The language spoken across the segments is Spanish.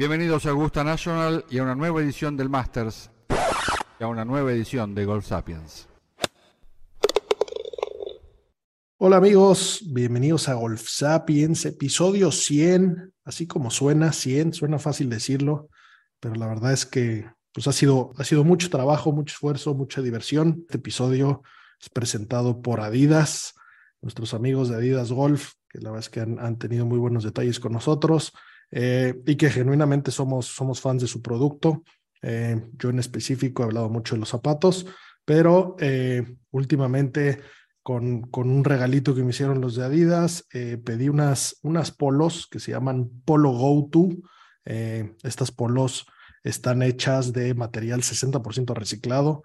Bienvenidos a Augusta National y a una nueva edición del Masters y a una nueva edición de Golf Sapiens. Hola amigos, bienvenidos a Golf Sapiens, episodio 100, así como suena, 100, suena fácil decirlo, pero la verdad es que pues ha sido, ha sido mucho trabajo, mucho esfuerzo, mucha diversión. Este episodio es presentado por Adidas, nuestros amigos de Adidas Golf, que la verdad es que han, han tenido muy buenos detalles con nosotros eh, y que genuinamente somos, somos fans de su producto. Eh, yo en específico he hablado mucho de los zapatos, pero eh, últimamente con, con, un regalito que me hicieron los de Adidas, pedí unas, unas polos que se llaman Polo Go To. estas polos están hechas de material 60% reciclado,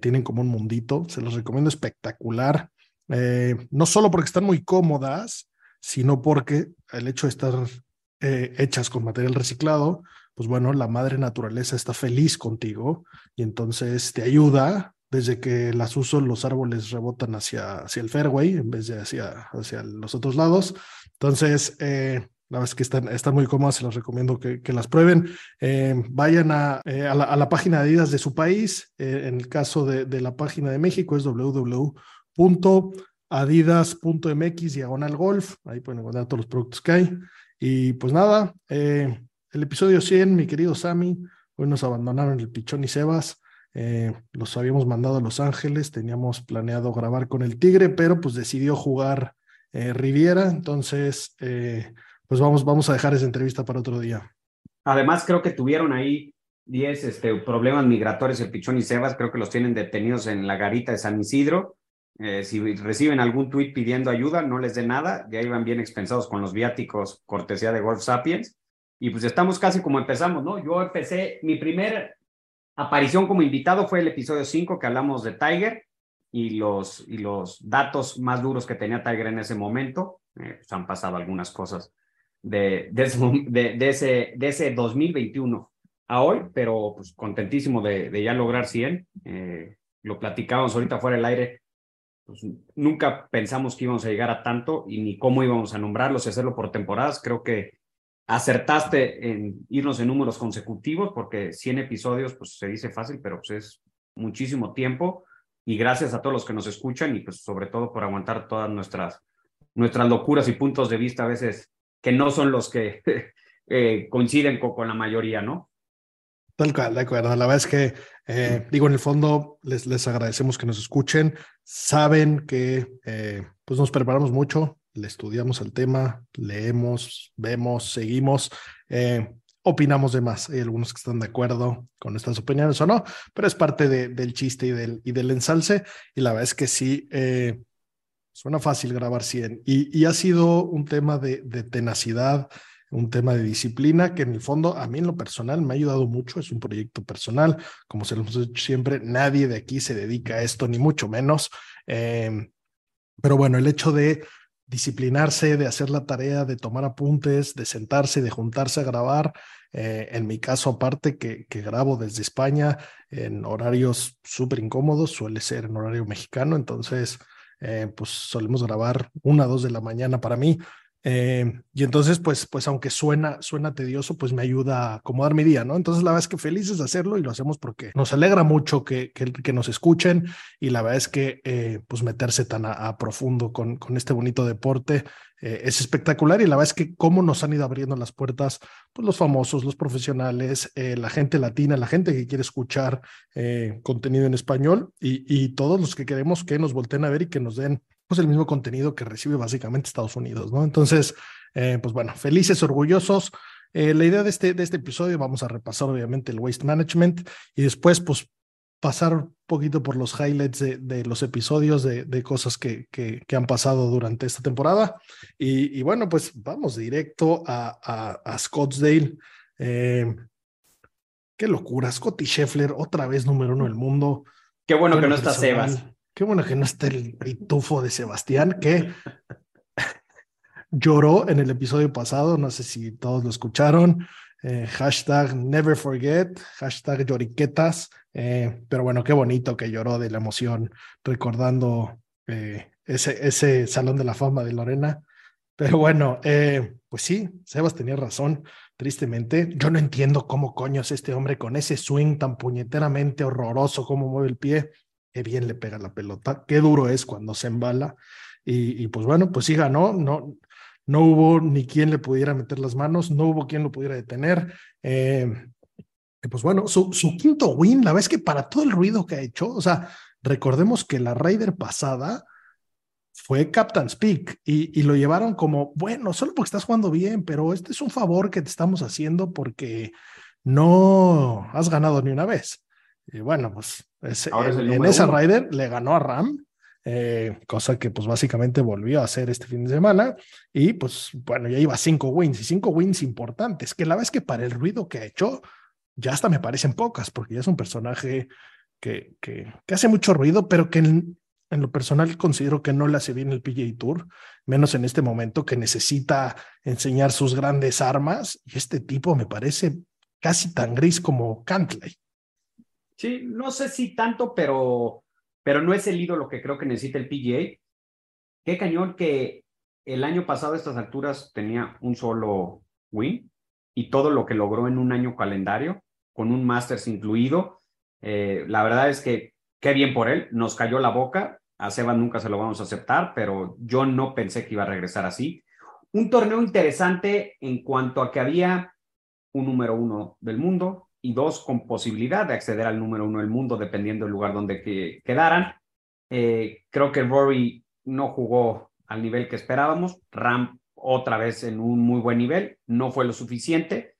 tienen como un mundito, se los recomiendo espectacular. no solo porque están muy cómodas, sino porque el hecho de estar eh, hechas con material reciclado, pues bueno, la madre naturaleza está feliz contigo y entonces te ayuda desde que las uso, los árboles rebotan hacia, hacia el fairway en vez de hacia, hacia los otros lados. Entonces, eh, la verdad es que están, están muy cómodas, se los recomiendo que, que las prueben. Eh, vayan a, eh, a, la, a, la, página de Adidas de su país. Eh, en el caso de, de, la página de México es www.adidas.mx diagonal golf. Ahí pueden encontrar todos los productos que hay. Y pues nada, eh, el episodio 100, mi querido Sammy, hoy nos abandonaron el Pichón y Sebas. Eh, los habíamos mandado a Los Ángeles, teníamos planeado grabar con el Tigre, pero pues decidió jugar eh, Riviera, entonces pues vamos, vamos a dejar esa entrevista para otro día. Además, creo que tuvieron ahí 10 este, problemas migratorios el Pichón y Sebas, creo que los tienen detenidos en la garita de San Isidro. Eh, si reciben algún tweet pidiendo ayuda, no les dé nada, ya iban bien expensados con los viáticos cortesía de Golf Sapiens. Y pues estamos casi como empezamos, ¿no? Yo empecé, mi primera aparición como invitado fue el episodio 5 que hablamos de Tiger y los, y los datos más duros que tenía Tiger en ese momento. Eh, pues han pasado algunas cosas de, de, ese, de, de, ese, de ese 2021 a hoy, pero pues contentísimo de, de ya lograr 100. Eh, lo platicábamos ahorita fuera del aire pues, nunca pensamos que íbamos a llegar a tanto y ni cómo íbamos a nombrarlos y hacerlo por temporadas. Creo que acertaste en irnos en números consecutivos porque 100 episodios, pues se dice fácil, pero pues es muchísimo tiempo. Y gracias a todos los que nos escuchan y pues sobre todo por aguantar todas nuestras, nuestras locuras y puntos de vista a veces que no son los que eh, coinciden con, con la mayoría, ¿no? Tal cual, de acuerdo. La verdad es que, eh, digo, en el fondo les, les agradecemos que nos escuchen. Saben que eh, pues nos preparamos mucho, le estudiamos el tema, leemos, vemos, seguimos, eh, opinamos de más. Hay algunos que están de acuerdo con estas opiniones o no, pero es parte de, del chiste y del, y del ensalce. Y la verdad es que sí, eh, suena fácil grabar 100 y, y ha sido un tema de, de tenacidad un tema de disciplina que en el fondo a mí en lo personal me ha ayudado mucho, es un proyecto personal, como se lo hemos dicho siempre, nadie de aquí se dedica a esto, ni mucho menos, eh, pero bueno, el hecho de disciplinarse, de hacer la tarea, de tomar apuntes, de sentarse, de juntarse a grabar, eh, en mi caso aparte que, que grabo desde España en horarios súper incómodos, suele ser en horario mexicano, entonces... Eh, pues solemos grabar una, dos de la mañana para mí, eh, y entonces, pues, pues aunque suena, suena tedioso, pues me ayuda a acomodar mi día, ¿no? Entonces, la verdad es que felices de hacerlo y lo hacemos porque nos alegra mucho que, que, nos escuchen y la verdad es que, eh, pues, meterse tan a, profundo con, con, este bonito deporte eh, es espectacular y la verdad es que cómo nos han ido abriendo las puertas, pues, los famosos, los profesionales, la gente latina, la gente que quiere escuchar contenido en español y, y todos los que queremos que nos volteen a ver y que nos den pues el mismo contenido que recibe básicamente Estados Unidos, ¿no? Entonces, eh, pues bueno, felices, orgullosos. Eh, la idea de este, de este episodio, vamos a repasar obviamente el waste management y después, pues, pasar un poquito por los highlights de, de los episodios de, de cosas que, que, que, han pasado durante esta temporada. Y, y bueno, pues vamos directo a, a, a Scottsdale. Eh, qué locura. Scotty Scheffler, otra vez número uno del mundo. Qué bueno que no está Sebas. Qué bueno que no está el pitufo de Sebastián, que lloró en el episodio pasado. No sé si todos lo escucharon. Eh, hashtag never forget, hashtag lloriquetas. Eh, pero bueno, qué bonito que lloró de la emoción recordando eh, ese, ese Salón de la Fama de Lorena. Pero bueno, pues sí, Sebas tenía razón, tristemente. Yo no entiendo cómo coños este hombre con ese swing tan puñeteramente horroroso, cómo mueve el pie, qué bien le pega la pelota, qué duro es cuando se embala. Y, pues bueno, pues sí ganó, no, no hubo ni quien le pudiera meter las manos, no hubo quien lo pudiera detener. Eh, pues bueno, su, quinto win, la vez que para todo el ruido que ha hecho, o sea, recordemos que la Raider pasada fue Captain's Peak y, lo llevaron como, bueno, solo porque estás jugando bien, pero este es un favor que te estamos haciendo porque no has ganado ni una vez. Y bueno, pues en, en esa Raider le ganó a Ram eh, cosa que pues básicamente volvió a hacer este fin de semana y pues bueno, ya iba cinco wins y cinco wins importantes, que la vez que para el ruido que ha hecho, ya hasta me parecen pocas, porque ya es un personaje que, que, que hace mucho ruido, pero que en, en, lo personal considero que no le hace bien el PGA Tour, menos en este momento que necesita enseñar sus grandes armas y este tipo me parece casi tan gris como Cantley. Sí, no sé si tanto, pero pero no es el ídolo que creo que necesita el PGA. Qué cañón que el año pasado a estas alturas tenía un solo win y todo lo que logró en un año calendario, con un Masters incluido. Eh, la verdad es que qué bien por él, nos cayó la boca. A Seba nunca se lo vamos a aceptar, pero yo no pensé que iba a regresar así. Un torneo interesante en cuanto a que había un número uno del mundo, y dos con posibilidad de acceder al número uno del mundo dependiendo del lugar donde que, quedaran. Eh, creo que Rory no jugó al nivel que esperábamos. Ram otra vez en un muy buen nivel, no fue lo suficiente.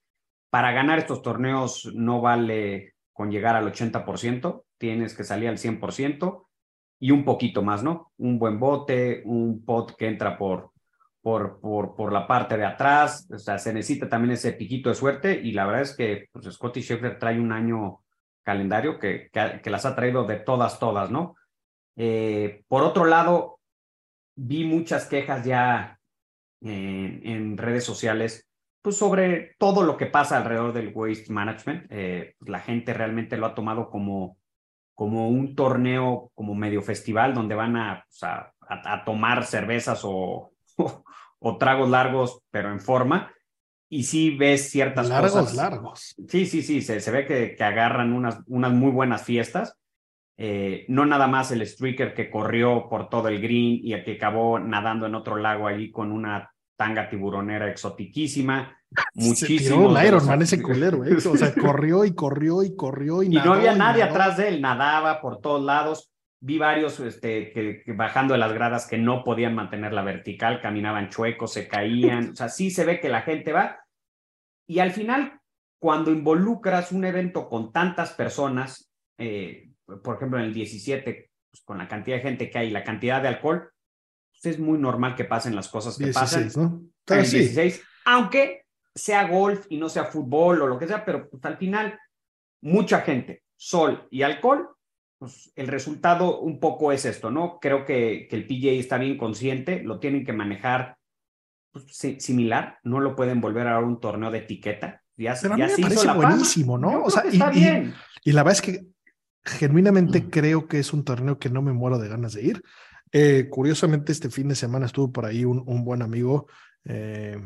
Para ganar estos torneos no vale con llegar al 80%, tienes que salir al 100% y un poquito más, ¿no? Un buen bote, un pot que entra por por, por, por, la parte de atrás, o sea, se necesita también ese piquito de suerte y la verdad es que pues, Scotty Scheffler trae un año calendario que, que, las ha traído de todas, todas, ¿no? Eh, por otro lado, vi muchas quejas ya en, redes sociales pues sobre todo lo que pasa alrededor del waste management. Eh, pues, la gente realmente lo ha tomado como, como un torneo, como medio festival, donde van a, pues, a, a tomar cervezas o, o tragos largos, pero en forma. Y sí ves ciertas largos, cosas. Largos, Sí, sí, sí, se, se ve que, que, agarran unas, unas muy buenas fiestas. Eh, no nada más el streaker que corrió por todo el green y el que acabó nadando en otro lago allí con una tanga tiburonera exotiquísima. Muchísimo. Un Ironman ese culero, ¿eh? O sea, corrió y corrió y corrió y, y no había nadie atrás de él, nadaba por todos lados. Vi varios este, que, que, bajando de las gradas que no podían mantener la vertical, caminaban chuecos, se caían. O sea, sí se ve que la gente va. Y al final, cuando involucras un evento con tantas personas, eh, por ejemplo, en el 17, pues, con la cantidad de gente que hay y la cantidad de alcohol, pues es muy normal que pasen las cosas que 16, pasan. ¿no? Sí. 16, aunque sea golf y no sea fútbol o lo que sea, pero pues, al final, mucha gente, sol y alcohol pues el resultado un poco es esto, ¿no? Creo que, que el PJ está bien consciente, lo tienen que manejar pues, similar, no lo pueden volver a un torneo de etiqueta. Ya, Pero a ya mí se me hizo parece buenísimo, ¿no? O sea, y, está y- bien. y la verdad es que genuinamente Mm. creo que es un torneo que no me muero de ganas de ir. Eh, curiosamente, este fin de semana estuvo por ahí un, un buen amigo. eh,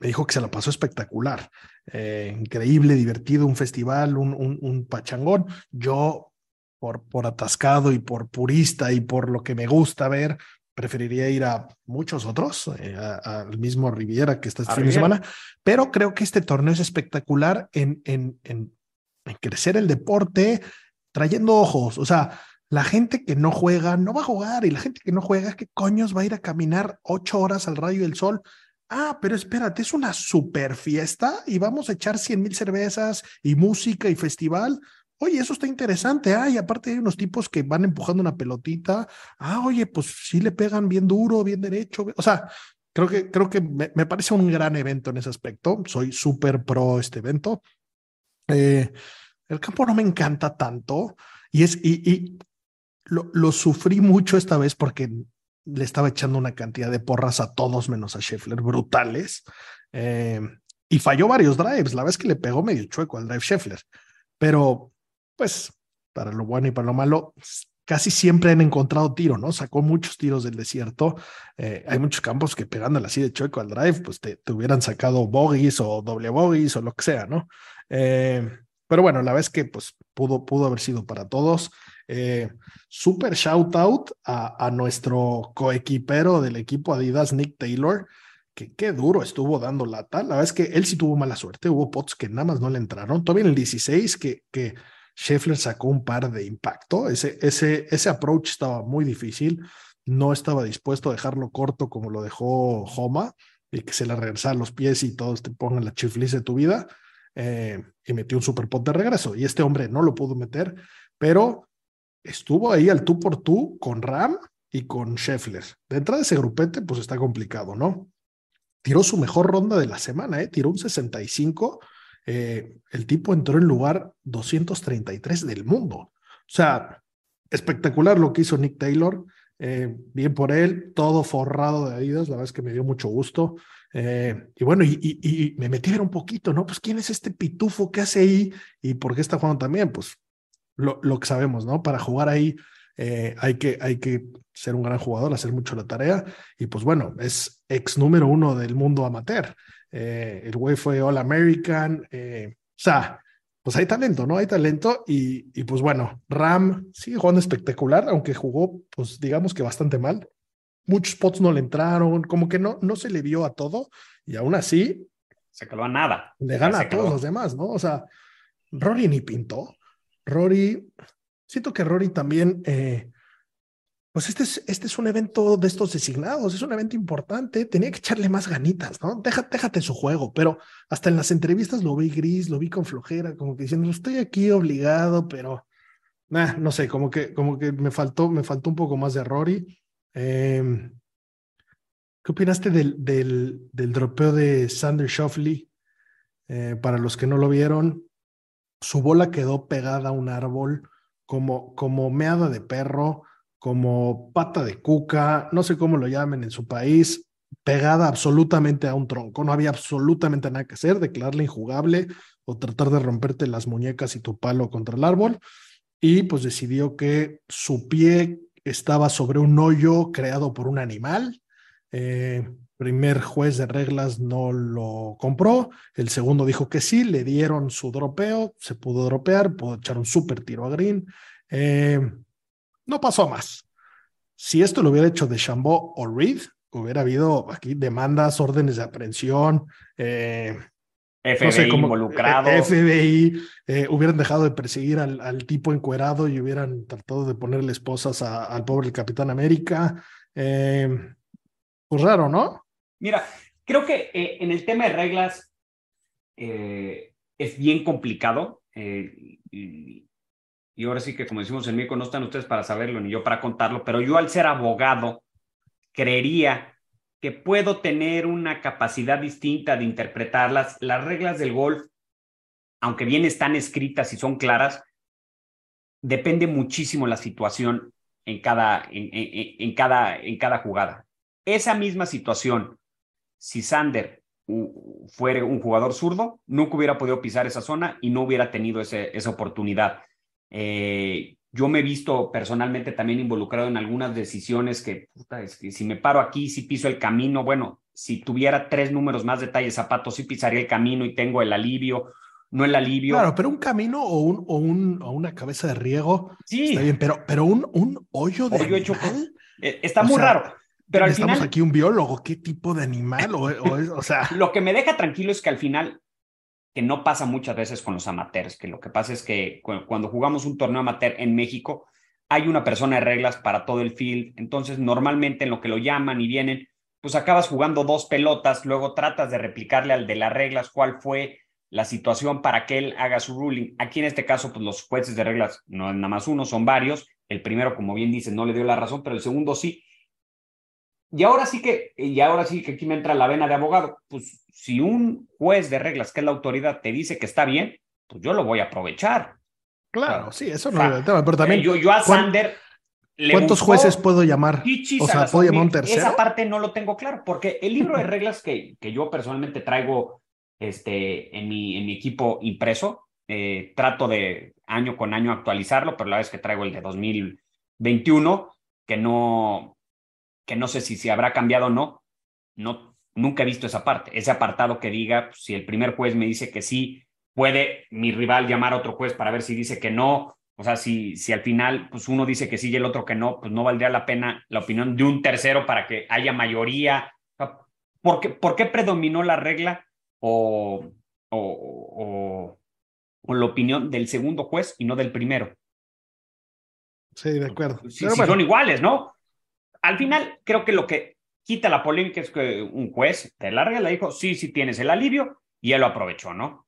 me dijo que se la pasó espectacular, eh, increíble, divertido, un festival, un, un, un pachangón. Yo, por, por atascado y por purista y por lo que me gusta ver, preferiría ir a muchos otros, eh, al mismo Riviera que está este fin de semana, pero creo que este torneo es espectacular en, en, en, en crecer el deporte, trayendo ojos, o sea, la gente que no juega no va a jugar y la gente que no juega, ¿qué coños va a ir a caminar ocho horas al rayo del sol? Ah, pero espérate, es una super fiesta y vamos a echar cien mil cervezas y música y festival. Oye, eso está interesante. Ah, y aparte hay unos tipos que van empujando una pelotita. Ah, oye, pues sí le pegan bien duro, bien derecho. O sea, creo que, creo que me, me parece un gran evento en ese aspecto. Soy súper pro este evento. Eh, el campo no me encanta tanto y es y, y lo, lo, sufrí mucho esta vez porque le estaba echando una cantidad de porras a todos menos a Scheffler, brutales. Eh, y falló varios drives. La vez que le pegó medio chueco al drive Scheffler. Pero, pues, para lo bueno y para lo malo, casi siempre han encontrado tiro, ¿no? Sacó muchos tiros del desierto. Eh, hay muchos campos que pegándole así de chueco al drive, pues te, hubieran sacado bogies o doble bogies o lo que sea, ¿no? Eh, pero bueno, la vez que pues pudo, pudo haber sido para todos. Eh, super shout out a, a, nuestro coequipero del equipo Adidas, Nick Taylor, que qué duro estuvo dando lata. La verdad es que él sí tuvo mala suerte. Hubo pots que nada más no le entraron. Todavía en el 16 que, que Scheffler sacó un par de impacto. Ese, ese, ese approach estaba muy difícil. No estaba dispuesto a dejarlo corto como lo dejó Homa y que se le regresara los pies y todos te pongan la chifliz de tu vida. Eh, y metió un super pot de regreso. Y este hombre no lo pudo meter, pero estuvo ahí al tú por tú con Ram y con Scheffler. De entrada de ese grupete, pues está complicado, ¿no? Tiró su mejor ronda de la semana, ¿eh? Tiró un 65. Eh, el tipo entró en lugar 233 del mundo. O sea, espectacular lo que hizo Nick Taylor. Eh, bien por él, todo forrado de Adidas, la verdad es que me dio mucho gusto. Eh, y bueno, y, me metí a ver un poquito, ¿no? Pues quién es este pitufo que hace ahí y por qué está jugando también, pues lo, que sabemos, ¿no? Para jugar ahí hay, que, hay que ser un gran jugador, hacer mucho la tarea y pues bueno, es ex número uno del mundo amateur. Eh, el güey fue All American, o sea, pues hay talento, ¿no? Hay talento y, y pues bueno, Ram sigue jugando espectacular, aunque jugó, pues digamos que bastante mal muchos spots no le entraron, como que no, no se le vio a todo y aún así se quedó a nada. Le gana a todos los demás, ¿no? O sea, Rory ni pintó. Rory, siento que Rory también, eh, pues este es, este es un evento de estos designados, es un evento importante, tenía que echarle más ganitas, ¿no? Déjate, déjate su juego, pero hasta en las entrevistas lo vi gris, lo vi con flojera, como que diciendo, estoy aquí obligado, pero, nah, no sé, como que, como que me faltó, me faltó un poco más de Rory. Eh, ¿Qué opinaste del, del, del, dropeo de Sander Shoffley? Eh, para los que no lo vieron, su bola quedó pegada a un árbol como, como meada de perro, como pata de cuca, no sé cómo lo llamen en su país, pegada absolutamente a un tronco. No había absolutamente nada que hacer, declararla injugable o tratar de romperte las muñecas y tu palo contra el árbol. Y pues decidió que su pie estaba sobre un hoyo creado por un animal. Eh, primer juez de reglas no lo compró, el segundo dijo que sí, le dieron su dropeo, se pudo dropear, pudo echar un súper tiro a Green. Eh, no pasó más. Si esto lo hubiera hecho de Chambó o Reed, hubiera habido aquí demandas, órdenes de aprehensión, eh, FBI no sé, como, involucrado. FBI eh, hubieran dejado de perseguir al, al, tipo encuerado y hubieran tratado de ponerle esposas a, al pobre Capitán América. Eh, pues raro, ¿no? Mira, creo que eh, en el tema de reglas eh, es bien complicado. Y, y, ahora sí que, como decimos en México, no están ustedes para saberlo ni yo para contarlo, pero yo al ser abogado creería que puedo tener una capacidad distinta de interpretarlas. Las reglas del golf, aunque bien están escritas y son claras, depende muchísimo la situación en cada, en, en, en cada, en cada jugada. Esa misma situación, si Sander fuera un jugador zurdo, nunca hubiera podido pisar esa zona y no hubiera tenido ese, esa oportunidad. Eh, yo me he visto personalmente también involucrado en algunas decisiones que, puta, es que si me paro aquí, si piso el camino, bueno, si tuviera tres números más detalles zapatos, sí pisaría el camino y tengo el alivio, no el alivio. Claro, pero un camino o, un, o, un, o una cabeza de riego sí. está bien, pero, pero un, un hoyo de hoyo hecho con... Está o muy sea, raro. Pero al Estamos final, aquí un biólogo, ¿qué tipo de animal? O, o, o sea, lo que me deja tranquilo es que al final que no pasa muchas veces con los amateurs, que lo que pasa es que cuando jugamos un torneo amateur en México, hay una persona de reglas para todo el field, entonces normalmente en lo que lo llaman y vienen, pues acabas jugando dos pelotas, luego tratas de replicarle al de las reglas cuál fue la situación para que él haga su ruling. Aquí en este caso, pues los jueces de reglas no es nada más uno, son varios. El primero, como bien dices, no le dio la razón, pero el segundo sí. Y ahora sí que, y ahora sí que aquí me entra la vena de abogado. Pues si un juez de reglas, que es la autoridad, te dice que está bien, pues yo lo voy a aprovechar. Claro, sí, eso O no sea, es el tema, pero también, yo, yo a ¿cuán- Sander. le ¿cuántos jueces puedo llamar? O sea, ¿puedo llamar un tercero? Esa parte no lo tengo claro, porque el libro de reglas que, que yo personalmente traigo este, en, mi, en mi equipo impreso, eh, trato de año con año actualizarlo, pero la vez que traigo el de 2021, que no, que no sé si, si habrá cambiado o no, no, nunca he visto esa parte, ese apartado que diga, pues, si el primer juez me dice que sí, puede mi rival llamar a otro juez para ver si dice que no, o sea, si, si al final pues uno dice que sí y el otro que no, pues no valdría la pena la opinión de un tercero para que haya mayoría. ¿Por qué, por qué predominó la regla o, o, o, o la opinión del segundo juez y no del primero? Sí, de acuerdo. Si, si bueno, son iguales, ¿no? Al final, creo que lo que quita la polémica es que un juez de la regla dijo, sí, sí tienes el alivio, y él lo aprovechó, ¿no?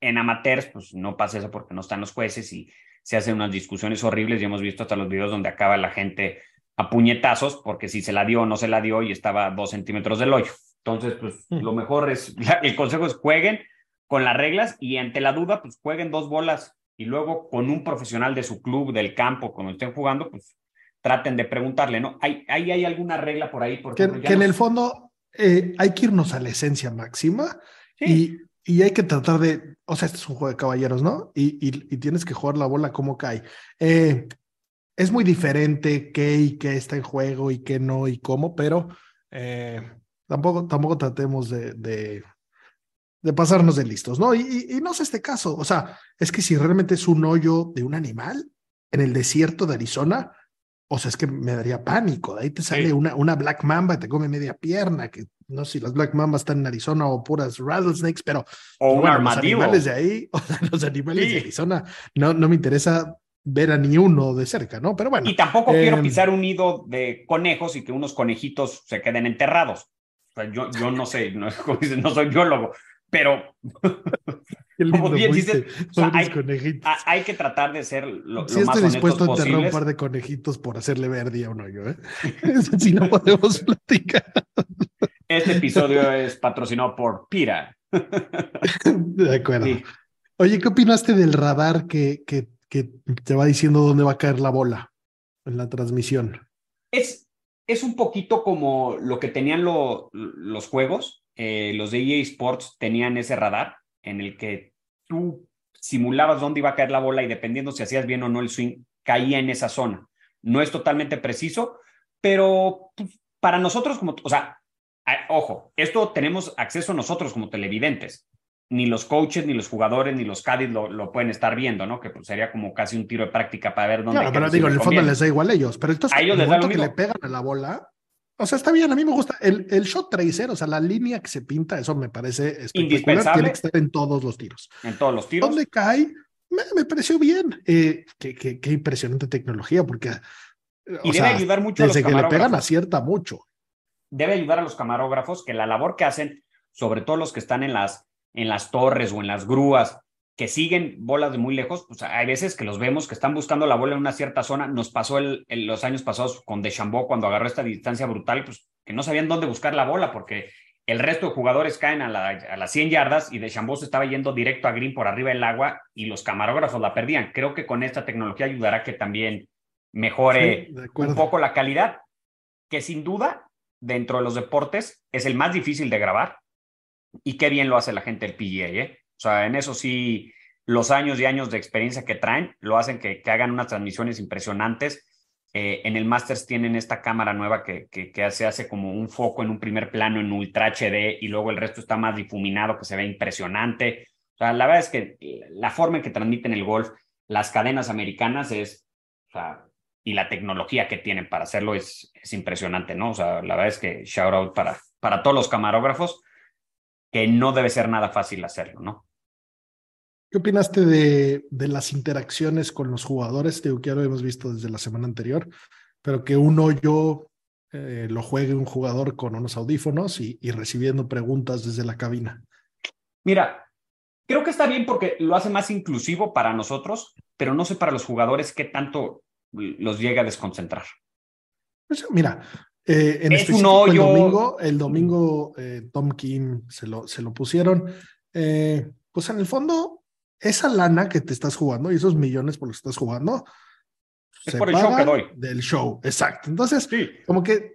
En amateurs, pues no pasa eso porque no están los jueces y se hacen unas discusiones horribles y hemos visto hasta los videos donde acaba la gente a puñetazos porque si se la dio o no se la dio y estaba a dos centímetros del hoyo. Entonces, pues Mm. lo mejor es, el consejo es jueguen con las reglas y ante la duda, pues jueguen dos bolas y luego con un profesional de su club, del campo, cuando estén jugando, pues traten de preguntarle, ¿no? ¿Hay, hay, hay alguna regla por ahí? Por que, ejemplo, ya que en no- el fondo eh, hay que irnos a la esencia máxima Sí. y, y hay que tratar de, o sea, este es un juego de caballeros, ¿no? Y, y, y tienes que jugar la bola como cae. Eh, es muy diferente qué y qué está en juego y qué no y cómo, pero eh, tampoco, tampoco tratemos de, de, de pasarnos de listos, ¿no? Y, y, y no es este caso, o sea, es que si realmente es un hoyo de un animal en el desierto de Arizona, o sea, es que me daría pánico. De ahí te sale Sí. una, una Black Mamba y te come media pierna, que no sé si las Black Mambas están en Arizona o puras rattlesnakes, pero o un bueno, armadillo. Los animales de ahí, o sea, los animales Sí. de Arizona, no, no me interesa ver a ni uno de cerca, ¿no? Pero bueno. Y tampoco quiero eh, pisar un nido de conejos y que unos conejitos se queden enterrados. O sea, yo, yo no sé, no, no soy biólogo, pero como bien dices, o sea, hay- hay que tratar de ser lo, lo más estoy dispuesto a enterrar un par de conejitos por hacerle ver día a un hoyo, ¿eh? Sí no podemos platicar. Este episodio es patrocinado por Pira. De acuerdo. Sí. Oye, ¿qué opinaste del radar que, que, que te va diciendo dónde va a caer la bola en la transmisión? Es, es un poquito como lo que tenían lo- los juegos. eh, los de EA Sports tenían ese radar en el que tú simulabas dónde iba a caer la bola y dependiendo si hacías bien o no el swing, caía en esa zona. No es totalmente preciso, pero pues, para nosotros como, o sea, ojo, esto tenemos acceso nosotros como televidentes. Ni los coaches, ni los jugadores, ni los caddies lo, lo pueden estar viendo, ¿no? Que pues, sería como casi un tiro de práctica para ver dónde Claro, pero digo, en el fondo les da igual a ellos. Pero entonces, A ellos les da lo que le pegan a la bola, o sea, está bien, a mí me gusta. El, el shot tracer, o sea, la línea que se pinta, eso me parece espectacular. Indispensable. Tiene que estar en todos los tiros. en todos los tiros. ¿Dónde cae? Me, me pareció bien. Eh, qué, qué- qué impresionante tecnología, porque. eh, Y debe sea, ayudar mucho a los desde que le pegan, acierta mucho. debe ayudar a los camarógrafos que la labor que hacen, sobre todo los que están en las, en las torres o en las grúas, que siguen bolas de muy lejos, pues hay veces que los vemos que están buscando la bola en una cierta zona. Nos pasó el, en los años pasados con Deschambault cuando agarró esta distancia brutal, pues que no sabían dónde buscar la bola porque el resto de jugadores caen a, la, a las 100 yardas y Deschambault se estaba yendo directo a Green por arriba del agua y los camarógrafos la perdían. Creo que con esta tecnología ayudará que también mejore Sí, un poco la calidad, que sin duda dentro de los deportes es el más difícil de grabar y qué bien lo hace la gente del PGA, ¿eh? O sea, en eso sí, los años y años de experiencia que traen lo hacen que, que hagan unas transmisiones impresionantes. Eh, en el Masters tienen esta cámara nueva que, que, que hace, hace como un foco en un primer plano en Ultra HD y luego el resto está más difuminado que se ve impresionante. O sea, la verdad es que la forma en que transmiten el golf, las cadenas americanas es, o sea, y la tecnología que tienen para hacerlo es, es impresionante, ¿no? O sea, la verdad es que shout out para, para todos los camarógrafos, que no debe ser nada fácil hacerlo, ¿no? ¿Qué opinaste de, de las interacciones con los jugadores? Digo que ya lo hemos visto desde la semana anterior, pero que un hoyo eh, lo juegue un jugador con unos audífonos y, y recibiendo preguntas desde la cabina. Mira, creo que está bien porque lo hace más inclusivo para nosotros, pero no sé para los jugadores qué tanto los llega a desconcentrar. Pues, mira, eh, en Es un específico el hoyo. domingo, el domingo eh, Tom Kim se lo, se lo pusieron. Eh, pues en el fondo, esa lana que te estás jugando y esos millones por los que estás jugando, es por el show que doy. Del show, exacto. Entonces, como que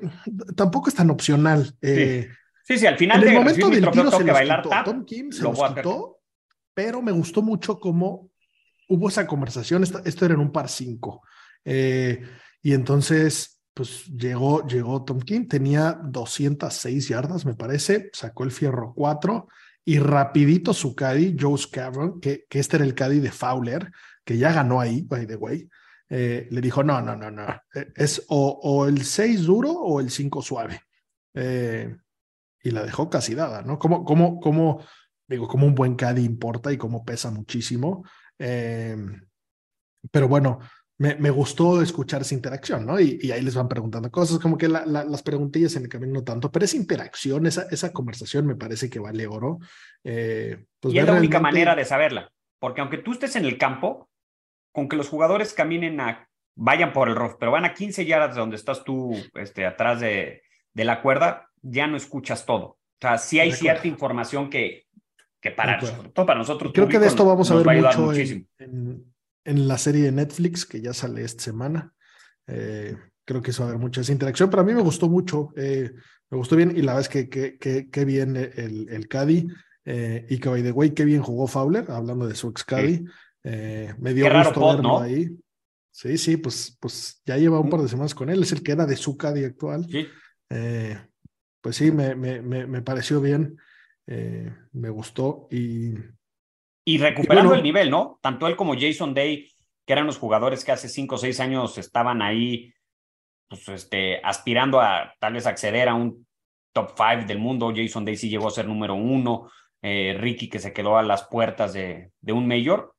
tampoco es tan opcional. Eh, sí. sí, al final en el momento del tiro se bailar Tom Kim se los quitó, pero me gustó mucho cómo hubo esa conversación. Esto, era en un par cinco. Eh, y entonces, pues llegó, llegó Tom Kim, tenía 206 yardas, me parece, sacó el fierro 4 y rapidito su caddy, Joe Scavron, que, que este era el caddy de Fowler, que ya ganó ahí, by the way, eh, le dijo, no, no, no, no, eh, es o, el 6 duro o el 5 suave. Eh, y la dejó casi dada, ¿no? Como, como, como, digo, como un buen caddy importa y como pesa muchísimo. pero bueno, me, me, gustó escuchar esa interacción, ¿no? Y, ahí les van preguntando cosas, como que las preguntillas en el camino no tanto, pero esa interacción, esa, esa conversación me parece que vale oro. Eh, pues y es la única manera de saberla, porque aunque tú estés en el campo, con que los jugadores caminen a, vayan por el rough, pero van a 15 yardas de donde estás tú, este, atrás de, de la cuerda, ya no escuchas todo. O sea, sí hay cierta información que, que para, todo para nosotros. Creo que de esto vamos a ver mucho en, en la serie de Netflix que ya sale esta semana. Eh, creo que eso va a haber mucha esa interacción, pero a mí me gustó mucho, eh, me gustó bien y la verdad es que qué bien el, el Caddy eh, y que by the way, qué bien jugó Fowler, hablando de su ex Caddy. me dio gusto verlo ahí. Sí, sí, pues, pues ya lleva un par de semanas con él, es el que era de su Caddy actual. pues sí, me, me, me, me pareció bien, me gustó y y recuperando el nivel, ¿no? Tanto él como Jason Day, que eran los jugadores que hace cinco o seis años estaban ahí, pues, este, aspirando a tal vez acceder a un top five del mundo. Jason Day sí llegó a ser número uno. Eh, Ricky, que se quedó a las puertas de, de un mayor.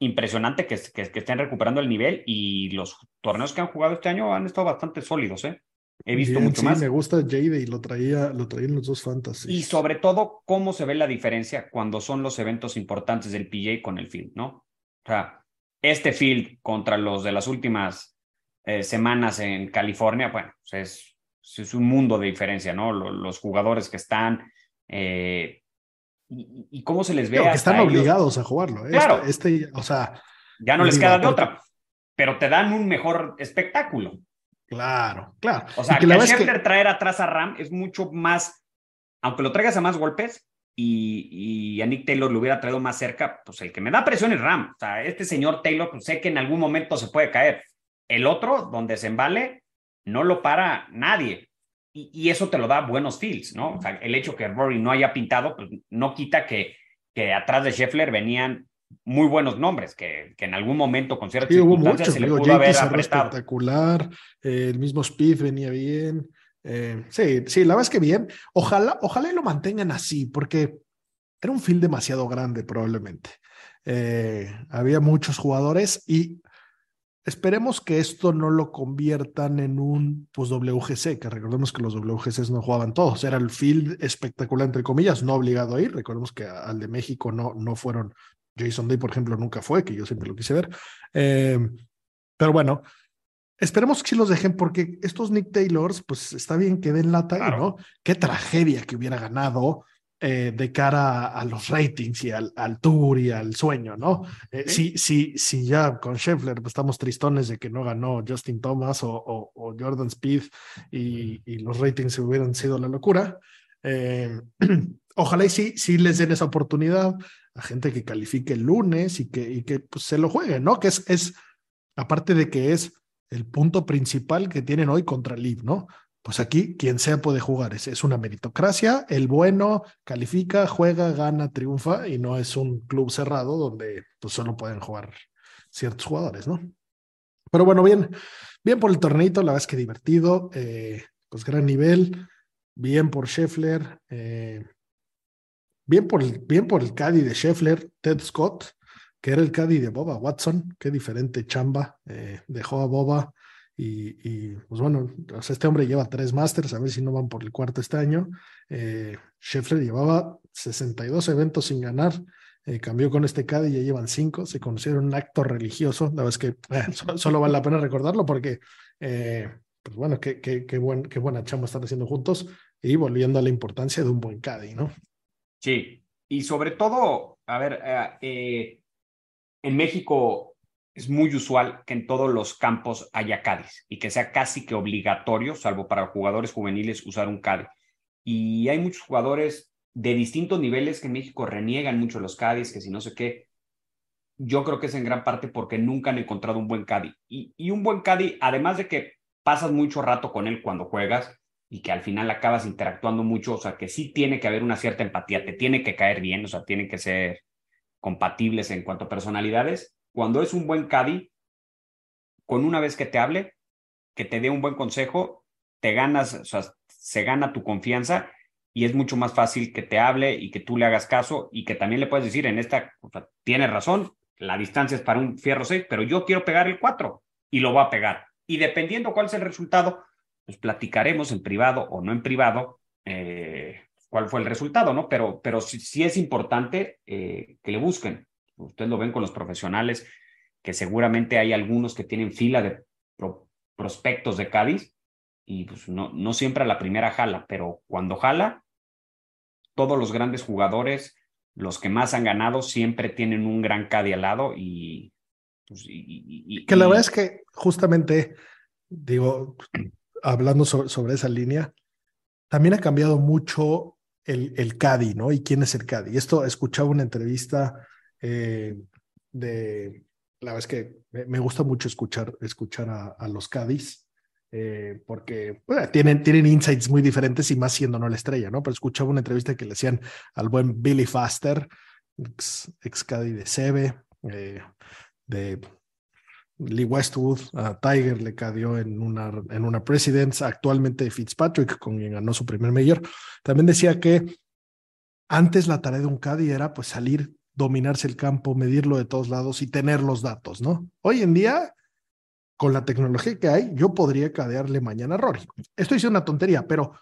Impresionante que, que, que, estén recuperando el nivel y los torneos que han jugado este año han estado bastante sólidos, ¿eh? He visto mucho sí, más. Me gusta Jade y lo traía, lo traía en los dos fantasy. Y sobre todo, cómo se ve la diferencia cuando son los eventos importantes del PJ con el field, ¿no? O sea, este field contra los de las últimas eh, semanas en California, bueno, pues es, es un mundo de diferencia, ¿no? Los, jugadores que están. Eh, y, cómo se les ve. que están obligados a jugarlo. ¿eh? Claro. Este, este, o sea. Ya no les queda de otra, pero te dan un mejor espectáculo. Claro, claro. O sea, que, que Scheffler traer atrás a Ram es mucho más, aunque lo traigas a más golpes y, a Nick Taylor lo hubiera traído más cerca, pues el que me da presión es Ram. O sea, este señor Taylor, pues sé que en algún momento se puede caer. El otro, donde se embale, no lo para nadie. Y, eso te lo da buenos feels, ¿no? O sea, el hecho que Rory no haya pintado, pues no quita que, que atrás de Scheffler venían muy buenos nombres que, que en algún momento con ciertas sí, circunstancias se le pudo haber apretado. espectacular, eh, el mismo Speed venía bien. Eh, sí, sí, la verdad es que bien. Ojalá, ojalá lo mantengan así, porque era un field demasiado grande probablemente. Eh, había muchos jugadores y esperemos que esto no lo conviertan en un pues, WGC, que recordemos que los WGCs no jugaban todos, era el field espectacular entre comillas, no obligado a ir, recordemos que al de México no, no fueron Jason Day, por ejemplo, nunca fue, que yo siempre lo quise ver. Eh, pero bueno, esperemos que sí los dejen porque estos Nick Taylors, pues está bien que den la talla, ¿no? Qué tragedia que hubiera ganado eh, de cara a, los ratings y al, tour y al sueño, ¿no? Eh, sí, sí, sí, ya con Scheffler pues, estamos tristones de que no ganó Justin Thomas o, Jordan Speed y, y, los ratings hubieran sido la locura. ojalá y sí, sí les den esa oportunidad a gente que califique el lunes y que, y que pues, se lo juegue, ¿no? Que es, es, aparte de que es el punto principal que tienen hoy contra el ¿no? Pues aquí quien sea puede jugar, es, es una meritocracia, el bueno califica, juega, gana, triunfa y no es un club cerrado donde pues solo pueden jugar ciertos jugadores, ¿no? Pero bueno, bien, bien por el torneito, la verdad es que divertido, eh, pues gran nivel, bien por Scheffler, eh, Bien por el, bien por el caddy de Scheffler, Ted Scott, que era el caddy de Boba Watson. Qué diferente chamba. Eh, dejó a Boba y, pues bueno, este hombre lleva tres Masters, a ver si no van por el cuarto este año. Eh, Scheffler llevaba 62 eventos sin ganar. Eh, cambió con este caddy, ya llevan cinco. Se conocieron un acto religioso. La es que eh, solo, vale la pena recordarlo porque, pues bueno, qué, qué, qué, buen, qué buena chamba están haciendo juntos y volviendo a la importancia de un buen caddy, ¿no? Sí, y sobre todo, a ver, eh, eh, en México es muy usual que en todos los campos haya Cádiz y que sea casi que obligatorio, salvo para jugadores juveniles, usar un Cádiz. Y hay muchos jugadores de distintos niveles que en México reniegan mucho los Cádiz, que si no sé qué. Yo creo que es en gran parte porque nunca han encontrado un buen Cádiz. Y, y un buen Cádiz, además de que pasas mucho rato con él cuando juegas y que al final acabas interactuando mucho, o sea, que sí tiene que haber una cierta empatía, te tiene que caer bien, o sea, tienen que ser compatibles en cuanto a personalidades. Cuando es un buen Cadi, con una vez que te hable, que te dé un buen consejo, te ganas, o sea, se gana tu confianza y es mucho más fácil que te hable y que tú le hagas caso y que también le puedes decir en esta, o tienes razón, la distancia es para un fierro 6, pero yo quiero pegar el 4 y lo va a pegar. Y dependiendo cuál es el resultado, pues platicaremos en privado o no en privado eh, cuál fue el resultado, ¿no? Pero, pero sí, es importante eh, que le busquen. Ustedes lo ven con los profesionales, que seguramente hay algunos que tienen fila de prospectos de Cádiz y pues no, no siempre a la primera jala, pero cuando jala, todos los grandes jugadores, los que más han ganado, siempre tienen un gran Cádiz al lado y, pues, que la verdad es que justamente, digo, hablando sobre, esa línea, también ha cambiado mucho el, el CADI, ¿no? Y quién es el CADI. Esto escuchaba una entrevista eh, de, la verdad es que me, gusta mucho escuchar, escuchar a, los CADIs, eh, porque tienen, tienen insights muy diferentes y más siendo no la estrella, ¿no? Pero escuchaba una entrevista que le hacían al buen Billy Faster, ex, ex CADI de Sebe, eh, de Lee Westwood, a Tiger le cayó en una, en una actualmente Fitzpatrick, con quien ganó su primer mayor. También decía que antes la tarea de un Caddy era pues salir, dominarse el campo, medirlo de todos lados y tener los datos, ¿no? Hoy en día, con la tecnología que hay, yo podría cadearle mañana a Rory. Esto es una tontería, pero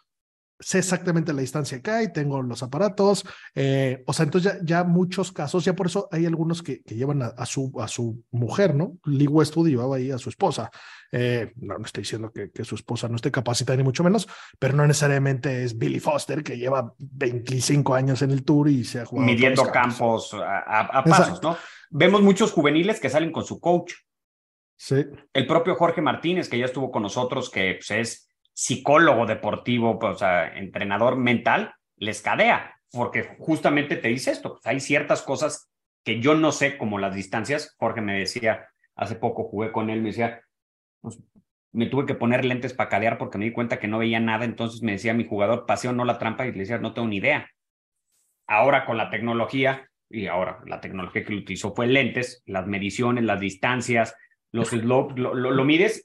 sé exactamente la distancia que hay, tengo los aparatos, eh, o sea, entonces ya, muchos casos, ya por eso hay algunos que, que llevan a, su, a su mujer, ¿no? Lee Westwood llevaba ahí a su esposa. Eh, no, no estoy diciendo que, que, su esposa no esté capacitada ni mucho menos, pero no necesariamente es Billy Foster, que lleva 25 años en el tour y se ha jugado. Midiendo campos a, pasos, ¿no? Vemos muchos juveniles que salen con su coach. Sí. El propio Jorge Martínez, que ya estuvo con nosotros, que pues, es psicólogo deportivo, pues, o sea, entrenador mental, les cadea, porque justamente te dice esto, pues, hay ciertas cosas que yo no sé, como las distancias, Jorge me decía, hace poco jugué con él, me decía, pues, me tuve que poner lentes para cadear porque me di cuenta que no veía nada, entonces me decía mi jugador, paseo no la trampa, y le decía, no tengo ni idea. Ahora con la tecnología, y ahora la tecnología que lo utilizó fue lentes, las mediciones, las distancias, los slopes, lo, lo, lo mides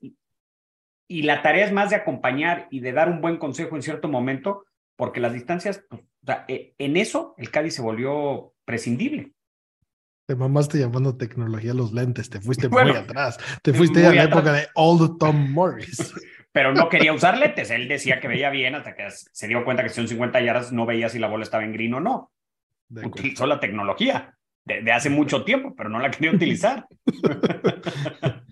y la tarea es más de acompañar y de dar un buen consejo en cierto momento, porque las distancias, pues, e, en eso el Cádiz se volvió prescindible. Te mamaste llamando tecnología los lentes, te fuiste muy atrás, te fuiste a la época de Old Tom Morris. Pero no quería usar lentes, él decía que veía bien hasta que se dio cuenta que si son 50 yardas no veía si la bola estaba en green o no. Utilizó la tecnología de, hace mucho tiempo, pero no la quería utilizar.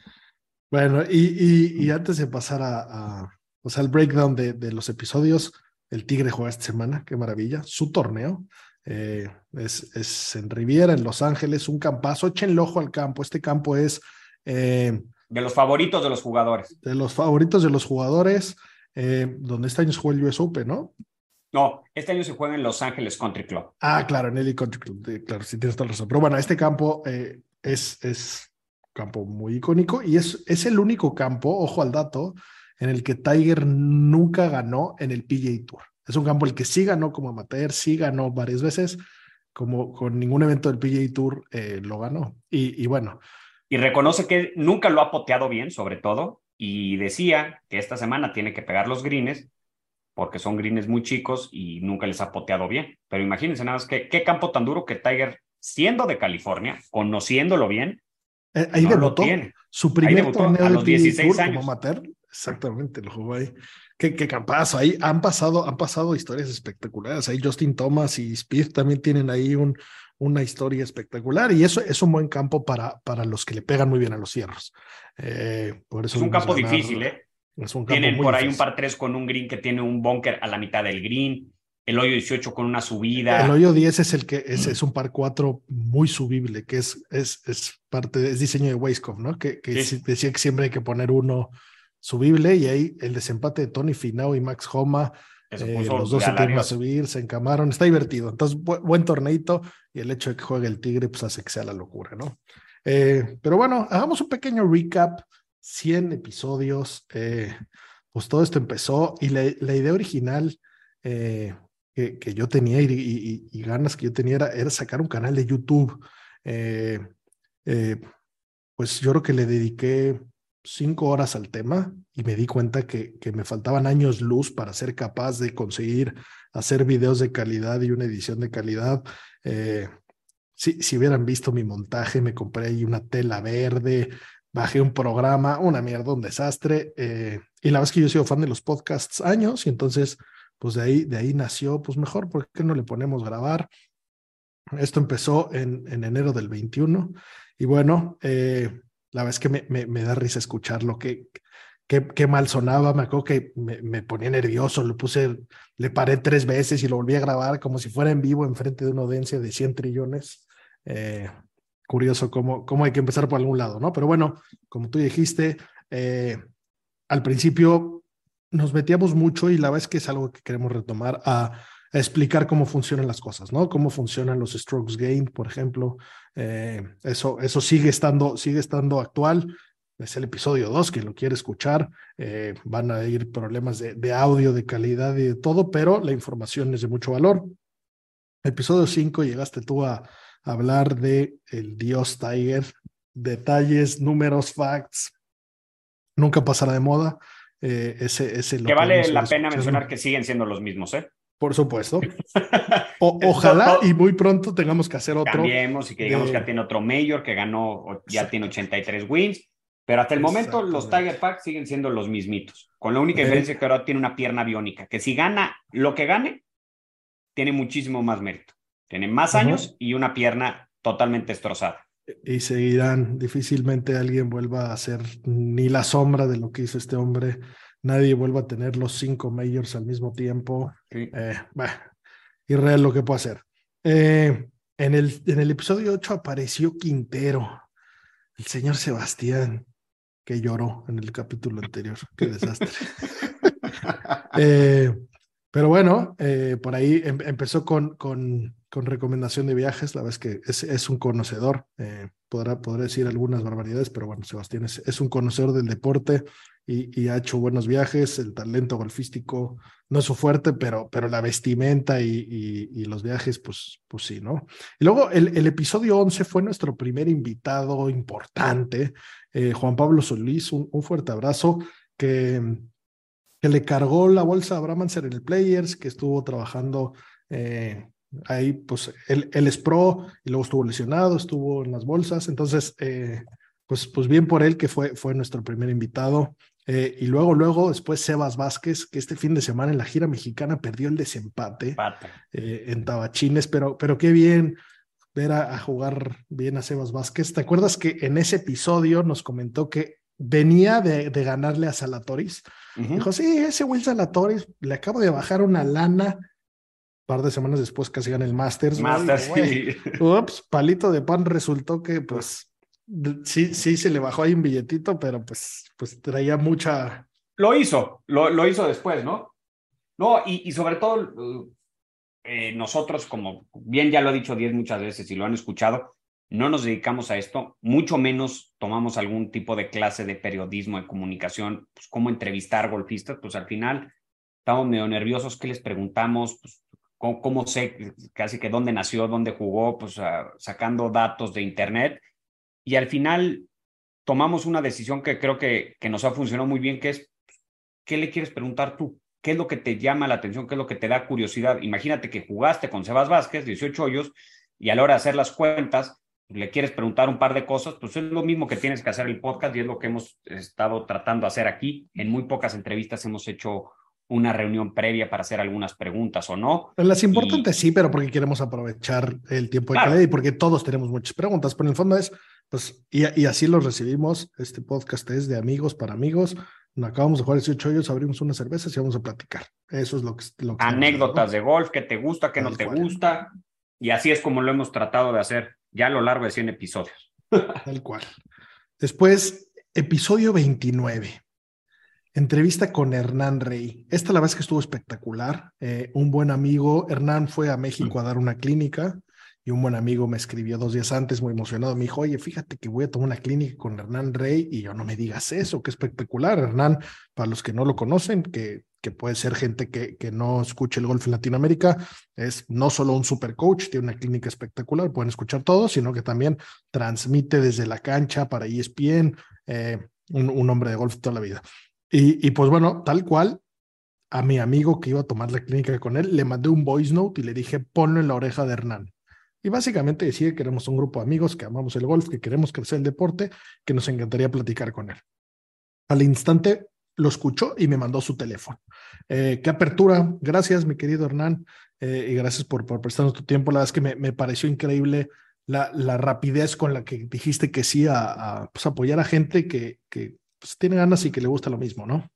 Bueno, y, y, antes de pasar a, o sea, el breakdown de, de, los episodios, el Tigre juega esta semana, qué maravilla, su torneo. Eh, es, es, en Riviera, en Los Ángeles, un campazo. Echen el ojo al campo. Este campo es. Eh, de los favoritos de los jugadores. De los favoritos de los jugadores, eh, donde este año se juega el US Open, ¿no? No, este año se juega en Los Ángeles Country Club. Ah, claro, en el Country Club, claro, sí tienes toda la razón. Pero bueno, este campo es, es campo muy icónico y es, es el único campo, ojo al dato, en el que Tiger nunca ganó en el PGA Tour. Es un campo el que sí ganó como amateur, sí ganó varias veces, como con ningún evento del PGA Tour eh, lo ganó. Y, bueno. Y reconoce que nunca lo ha poteado bien, sobre todo, y decía que esta semana tiene que pegar los greens porque son greens muy chicos y nunca les ha poteado bien. Pero imagínense nada más que qué campo tan duro que Tiger, siendo de California, conociéndolo bien, eh, ahí debutó su primer torneo a los 16 años. como amateur. Exactamente, lo jugó ahí. Qué, qué campazo. Ahí han pasado, han pasado historias espectaculares. Ahí Justin Thomas y Speed también tienen ahí un, una historia espectacular y eso es un buen campo para, para los que le pegan muy bien a los cierros. Eh, por eso es un campo difícil, ¿eh? Es un campo Tienen por ahí un par tres con un green que tiene un bunker a la mitad del green. El hoyo 18 con una subida. El hoyo 10 es el que es, es un par 4 muy subible, que es, es, es parte, es diseño de Weiskopf, ¿no? Que, que Sí. decía que siempre hay que poner uno subible y ahí el desempate de Tony Finau y Max Homa, eh, los dos se galarios. subir, se encamaron, está divertido. Entonces, bu- buen torneito y el hecho de que juegue el Tigre, pues hace que sea la locura, ¿no? Eh, pero bueno, hagamos un pequeño recap, 100 episodios, eh, pues todo esto empezó y la, la idea original eh, que, yo tenía y, ganas que yo tenía era, sacar un canal de YouTube. Eh, eh, pues yo creo que le dediqué cinco horas al tema y me di cuenta que, que me faltaban años luz para ser capaz de conseguir hacer videos de calidad y una edición de calidad. Eh, si, si hubieran visto mi montaje, me compré ahí una tela verde, bajé un programa, una mierda, un desastre. y la es que yo he sido fan de los podcasts años y entonces, pues de ahí, de ahí nació, pues mejor, ¿por qué no le ponemos grabar? Esto empezó en, en enero del 21 y bueno, eh, la verdad es que me, me, me da risa escucharlo, que, qué, qué mal sonaba, me acuerdo que me, me ponía nervioso, le puse, le paré tres veces y lo volví a grabar como si fuera en vivo enfrente de una audiencia de 100 trillones. Eh, curioso cómo, cómo hay que empezar por algún lado, ¿no? Pero bueno, como tú dijiste, eh, al principio nos metíamos mucho y la verdad es que es algo que queremos retomar a, explicar cómo funcionan las cosas, ¿no? Cómo funcionan los strokes gain, por ejemplo. Eh, eso, eso sigue estando, sigue estando actual. Es el episodio 2, quien lo quiere escuchar. Eh, van a ir problemas de, audio, de calidad y de todo, pero la información es de mucho valor. Episodio 5, llegaste tú a hablar de el Dios Tiger, detalles, números, facts. Nunca pasará de moda. Eh, ese, ese que vale la pena mencionar que siguen siendo los mismos, ¿eh? Por supuesto. O, ojalá y muy pronto tengamos que hacer otro. Cambiemos y que digamos de... que ya tiene otro mayor que ganó, ya tiene 83 wins. Pero hasta el momento los Tiger Pack siguen siendo los mismitos. Con la única diferencia que ahora tiene una pierna biónica. Que si gana lo que gane, tiene muchísimo más mérito. Tiene más uh -huh. años y una pierna totalmente destrozada. Y seguirán. Difícilmente alguien vuelva a hacer ni la sombra de lo que hizo este hombre nadie vuelva a tener los cinco majors al mismo tiempo. Sí. Eh, bah, irreal lo que puede hacer. Eh, en, el, en el episodio 8 apareció Quintero, el señor Sebastián, que lloró en el capítulo anterior. Qué desastre. eh, pero bueno, eh, por ahí em empezó con, con, con, recomendación de viajes. La verdad es que es, es un conocedor. Eh, podrá, podrá decir algunas barbaridades, pero bueno, Sebastián es, es un conocedor del deporte y, ha hecho buenos viajes. El talento golfístico no es su fuerte, pero, pero la vestimenta y, los viajes, pues, pues sí, ¿no? Y luego el, episodio 11 fue nuestro primer invitado importante, eh, Juan Pablo Solís. Un, un fuerte abrazo que que le cargó la bolsa a Bramancer en el Players, que estuvo trabajando eh, ahí, pues él, él, es pro y luego estuvo lesionado, estuvo en las bolsas, entonces, eh, pues, pues bien por él que fue, fue nuestro primer invitado. Eh, y luego, luego, después Sebas Vázquez, que este fin de semana en la gira mexicana perdió el desempate en Tabachines, pero, pero qué bien ver a, a jugar bien a Sebas Vázquez. ¿Te acuerdas que en ese episodio nos comentó que venía de, de ganarle a Salatoris? Uh -huh. Dijo, sí, ese Will Salatoris le acabo de bajar una lana. Par de semanas después casi gana el Masters. Masters, sí. Ups, palito de pan resultó que pues sí, sí se le bajó ahí un billetito, pero pues, pues traía mucha. Lo hizo, lo, lo hizo después, ¿no? No, y, y sobre todo eh, nosotros, como bien ya lo he dicho diez muchas veces y lo han escuchado, no nos dedicamos a esto, mucho menos tomamos algún tipo de clase de periodismo, de comunicación, pues cómo entrevistar golfistas, pues al final estamos medio nerviosos, ¿qué les preguntamos? Pues, ¿cómo, ¿cómo, sé casi que dónde nació, dónde jugó? Pues uh, sacando datos de internet y al final tomamos una decisión que creo que, que nos ha funcionado muy bien, que es, ¿qué le quieres preguntar tú? ¿Qué es lo que te llama la atención? ¿Qué es lo que te da curiosidad? Imagínate que jugaste con Sebas Vázquez, 18 hoyos, y a la hora de hacer las cuentas, le quieres preguntar un par de cosas, pues es lo mismo que tienes que hacer el podcast y es lo que hemos estado tratando de hacer aquí. En muy pocas entrevistas hemos hecho una reunión previa para hacer algunas preguntas o no. Las importantes y... sí, pero porque queremos aprovechar el tiempo de claro. calidad y porque todos tenemos muchas preguntas, pero en el fondo es, pues, y, y, así los recibimos. Este podcast es de amigos para amigos. acabamos de jugar 18 hoyos, abrimos unas cervezas y vamos a platicar. Eso es lo que... Lo que Anécdotas de golf, que te gusta, que no te gusta. Y así es como lo hemos tratado de hacer ya a lo largo de 100 episodios. Tal cual. Después, episodio 29. Entrevista con Hernán Rey. Esta la vez que estuvo espectacular. Eh, un buen amigo, Hernán fue a México a dar una clínica y un buen amigo me escribió dos días antes, muy emocionado. Me dijo, oye, fíjate que voy a tomar una clínica con Hernán Rey y yo no me digas eso, que espectacular. Hernán, para los que no lo conocen, que, que puede ser gente que, que no escuche el golf en Latinoamérica, es no solo un super coach, tiene una clínica espectacular, pueden escuchar todo, sino que también transmite desde la cancha para ESPN, eh, un, un hombre de golf toda la vida. Y, pues bueno, tal cual, a mi amigo que iba a tomar la clínica con él, le mandé un voice note y le dije, ponlo en la oreja de Hernán. Y básicamente decía que éramos un grupo de amigos, que amamos el golf, que queremos crecer el deporte, que nos encantaría platicar con él. Al instante lo escuchó y me mandó su teléfono. Eh, qué apertura. Gracias, mi querido Hernán, eh, y gracias por, por prestarnos tu tiempo. La verdad es que me, me pareció increíble la, la, rapidez con la que dijiste que sí a, pues, apoyar a gente que pues, tiene ganas y que le gusta lo mismo, ¿no?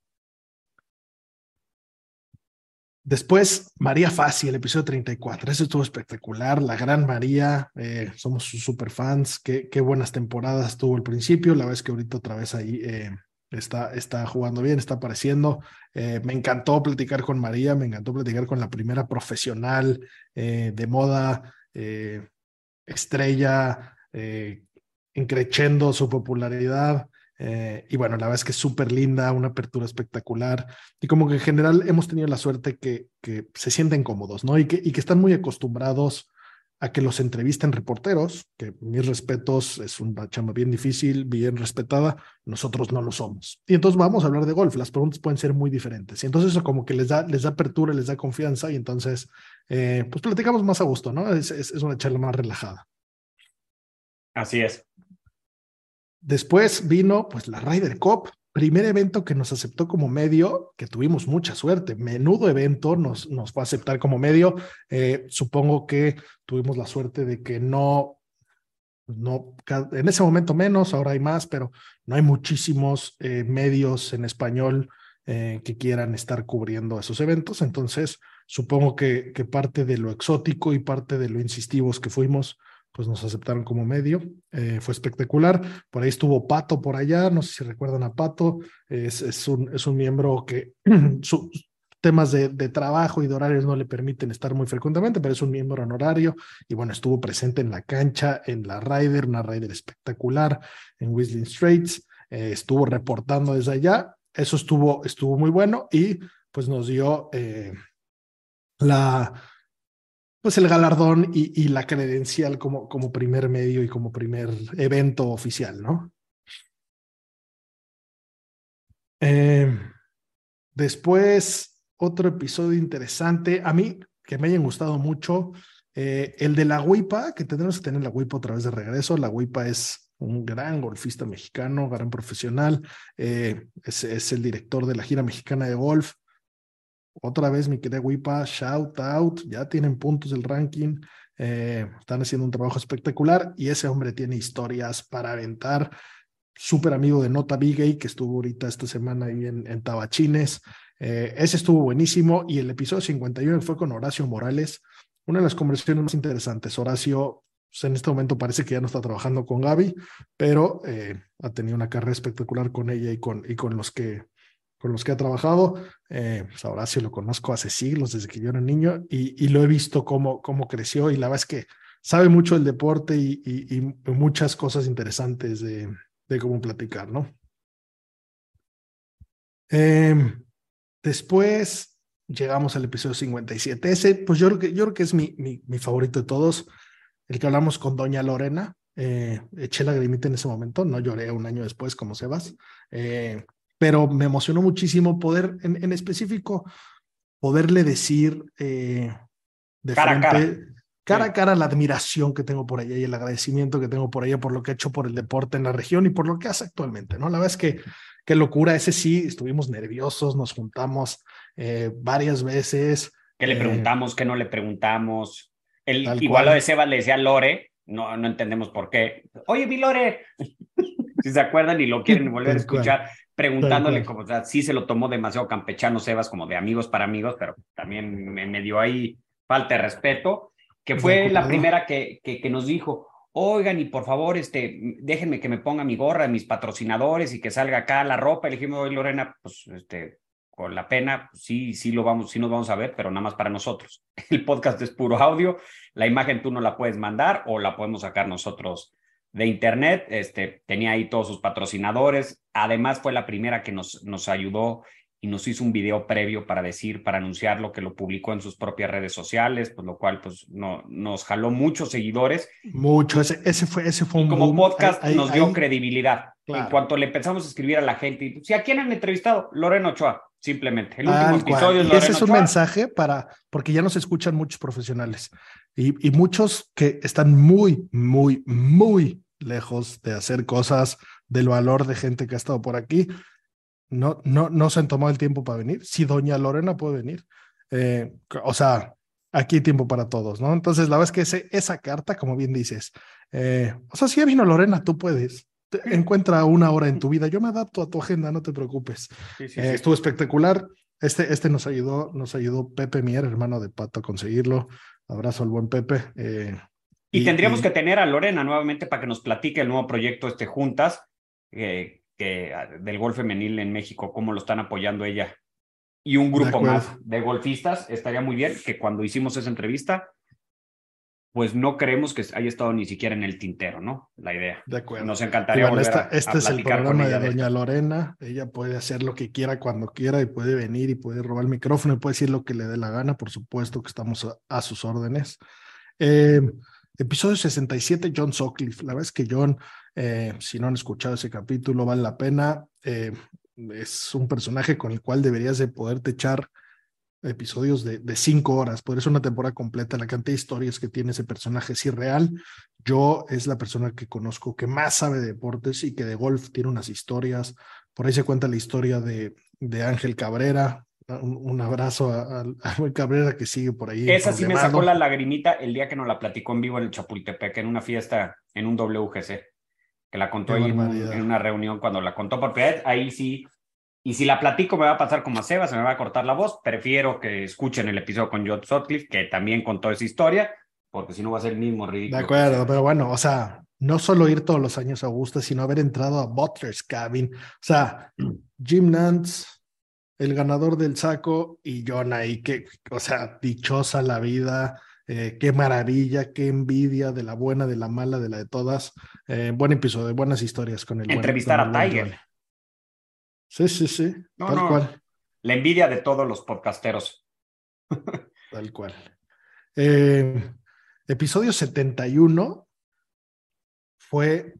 Después, María Fassi, el episodio 34. Ese estuvo espectacular. La gran María, eh, somos sus super fans. Qué, buenas temporadas tuvo el principio. La vez que ahorita otra vez ahí eh, está, está jugando bien, está apareciendo. Eh, me encantó platicar con María, me encantó platicar con la primera profesional de moda, estrella, encrechendo su popularidad. Eh, y bueno, la verdad es que es súper linda, una apertura espectacular. Y como que en general hemos tenido la suerte que, que se sienten cómodos, ¿no? Y que, y que están muy acostumbrados a que los entrevisten reporteros, que mis respetos, es una chamba bien difícil, bien respetada, nosotros no lo somos. Y entonces vamos a hablar de golf, las preguntas pueden ser muy diferentes. Y entonces eso como que les da, les da apertura, les da confianza y entonces eh, pues platicamos más a gusto, ¿no? Es, es, es una charla más relajada. Así es. Después vino pues la Ryder Cup, primer evento que nos aceptó como medio, que tuvimos mucha suerte, menudo evento nos, nos fue a aceptar como medio. Eh, supongo que tuvimos la suerte de que no, no, en ese momento menos, ahora hay más, pero no hay muchísimos eh, medios en español eh, que quieran estar cubriendo esos eventos. Entonces, supongo que, que parte de lo exótico y parte de lo insistivos que fuimos, pues nos aceptaron como medio. Eh, fue espectacular. Por ahí estuvo Pato por allá, no sé si recuerdan a Pato, es, es, un, es un miembro que sus temas de, trabajo y de horarios no le permiten estar muy frecuentemente, pero es un miembro honorario y bueno, estuvo presente en la cancha, en la Ryder, una Ryder espectacular en Whistling Straits, eh, estuvo reportando desde allá, eso estuvo, estuvo muy bueno y pues nos dio eh, la pues el galardón y, la credencial como, primer medio y como primer evento oficial, ¿no? Eh, después, otro episodio interesante, a mí que me hayan gustado mucho, eh, el de la Huipa, que tendremos que tener la Huipa otra vez de regreso. La Huipa es un gran golfista mexicano, gran profesional, eh, es el director de la gira mexicana de golf. Otra vez, mi querida Wipa, shout out, ya tienen puntos del ranking, eh, están haciendo un trabajo espectacular y ese hombre tiene historias para aventar. Súper amigo de Nota Bigay, que estuvo ahorita esta semana ahí en, Tabachines. Eh, ese estuvo buenísimo y el episodio 51 fue con Horacio Morales, una de las conversaciones más interesantes. Horacio pues en este momento parece que ya no está trabajando con Gaby, pero eh, ha tenido una carrera espectacular con ella y con, y con los que con los que ha trabajado. Eh, pues lo conozco hace siglos, desde que yo era niño, y, y, lo he visto cómo, cómo creció y la verdad es que sabe mucho del deporte y, y, y muchas cosas interesantes de, de, cómo platicar, ¿no? Eh, después llegamos al episodio 57. Ese, pues yo creo que, yo creo que es mi, mi, mi favorito de todos, el que hablamos con Doña Lorena. Eh, eché la grimita en ese momento, no lloré un año después como Sebas. Eh, pero me emocionó muchísimo poder, en, en específico, poderle decir eh, de cara frente, a cara. cara a cara la admiración que tengo por ella y el agradecimiento que tengo por ella por lo que ha hecho por el deporte en la región y por lo que hace actualmente, ¿no? La verdad es que qué locura, ese sí, estuvimos nerviosos, nos juntamos eh, varias veces. ¿Qué le preguntamos? Eh, ¿Qué no le preguntamos? El, igual cual. lo de Seba le decía Lore, no, no entendemos por qué. Oye, vi Lore. si se acuerdan y lo quieren volver a escuchar, preguntándole como, o sea, sí se lo tomó demasiado campechano Sebas, como de amigos para amigos, pero también me, me dio ahí falta de respeto, que fue la primera que, que, que nos dijo, oigan, y por favor, este, déjenme que me ponga mi gorra, mis patrocinadores y que salga acá la ropa. Y le dijimos, oye, Lorena, pues, este, con la pena, pues, sí, sí lo vamos, sí nos vamos a ver, pero nada más para nosotros. El podcast es puro audio, la imagen tú no la puedes mandar o la podemos sacar nosotros de internet. Este, tenía ahí todos sus patrocinadores. Además, fue la primera que nos, nos ayudó y nos hizo un video previo para decir, para anunciarlo, que lo publicó en sus propias redes sociales, pues lo cual pues no, nos jaló muchos seguidores. Mucho, ese, ese fue, ese fue un Como podcast nos dio credibilidad. En cuanto le empezamos a escribir a la gente, y, si a quién han entrevistado, Lorena Ochoa, simplemente. El último episodio es Ese es un mensaje para, porque ya nos escuchan muchos profesionales y, y muchos que están muy, muy, muy lejos de hacer cosas del valor de gente que ha estado por aquí no, no, no se han tomado el tiempo para venir. Si doña Lorena puede venir, eh, o sea, aquí hay tiempo para todos, ¿no? Entonces, la verdad es que ese, esa carta, como bien dices, eh, o sea, si ya vino Lorena, tú puedes. encuentra una hora en tu vida. Yo me adapto a tu agenda, no te preocupes. Eh, estuvo espectacular. Este, este nos ayudó, nos ayudó Pepe Mier, hermano de Pato, a conseguirlo. Abrazo al buen Pepe. y, tendríamos que tener a Lorena nuevamente para que nos platique el nuevo proyecto este juntas, Ah, del golf femenil en México, cómo lo están apoyando ella y un grupo más de golfistas, estaría muy bien que cuando hicimos esa entrevista, pues no creemos que haya estado ni siquiera en el tintero, ¿no? La idea. De acuerdo. Nos encantaría volver Este es el programa de doña Lorena. Ella puede hacer lo que quiera cuando quiera y puede venir y puede robar el micrófono y puede decir lo que le dé la gana. Por supuesto que estamos a, sus órdenes. Eh, episodio 67, John Sutcliffe. La verdad es que John eh, si no han escuchado ese capítulo, vale la pena. Eh, es un personaje con el cual deberías de poderte echar episodios de, de, cinco horas. Podría ser una temporada completa. La cantidad de historias que tiene ese personaje es irreal. Yo es la persona que conozco que más sabe de deportes y que de golf tiene unas historias. Por ahí se cuenta la historia de, de Ángel Cabrera. Un, abrazo a, a, Cabrera que sigue por ahí. Esa sí me sacó la lagrimita el día que nos la platicó en vivo en el Chapultepec, en una fiesta, en un WGC que la contó ahí en, una reunión cuando la contó por primera ahí sí. Y si la platico me va a pasar como a Seba, se me va a cortar la voz. Prefiero que escuchen el episodio con John Sutcliffe, que también contó esa historia, porque si no va a ser el mismo ridículo. De acuerdo, pero bueno, o sea, no solo ir todos los años a Augusta, sino haber entrado a Butler's Cabin. O sea, Jim Nance, el ganador del saco, y John ahí, que, o sea, dichosa la vida eh, qué maravilla, qué envidia de la buena, de la mala, de la de todas. Eh, buen episodio, buenas historias con el. Entrevistar a Tiger. Sí, sí, sí. tal cual. La envidia de todos los podcasteros. tal cual. Eh, episodio 71 fue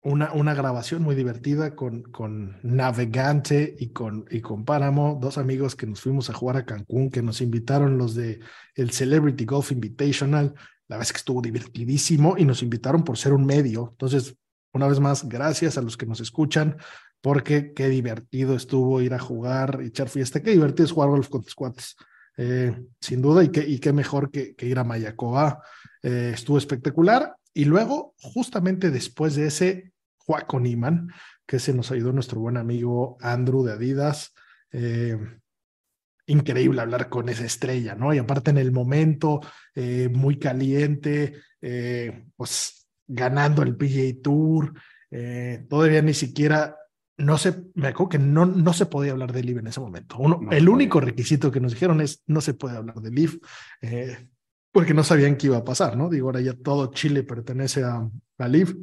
una, una grabación muy divertida con, con Navegante y con, y con Páramo, dos amigos que nos fuimos a jugar a Cancún, que nos invitaron los de el Celebrity Golf Invitational. La verdad es que estuvo divertidísimo y nos invitaron por ser un medio. Entonces, una vez más, gracias a los que nos escuchan, porque qué divertido estuvo ir a jugar, echar fiesta, qué divertido es jugar golf con tus cuates. Eh, sin duda, y qué, mejor que, ir a Mayacoa. Eh, estuvo espectacular. Y luego, justamente después de ese Juaco Niman, que se nos ayudó nuestro buen amigo Andrew de Adidas. Eh, increíble hablar con esa estrella, ¿no? Y aparte en el momento, muy caliente, pues ganando el PGA Tour, todavía ni siquiera, no sé, me acuerdo que no, no se podía hablar de Liv en ese momento. Uno, el único requisito que nos dijeron es no se puede hablar de Liv, porque no sabían qué iba a pasar, ¿no? Digo, ahora ya todo Chile pertenece a, a Liv.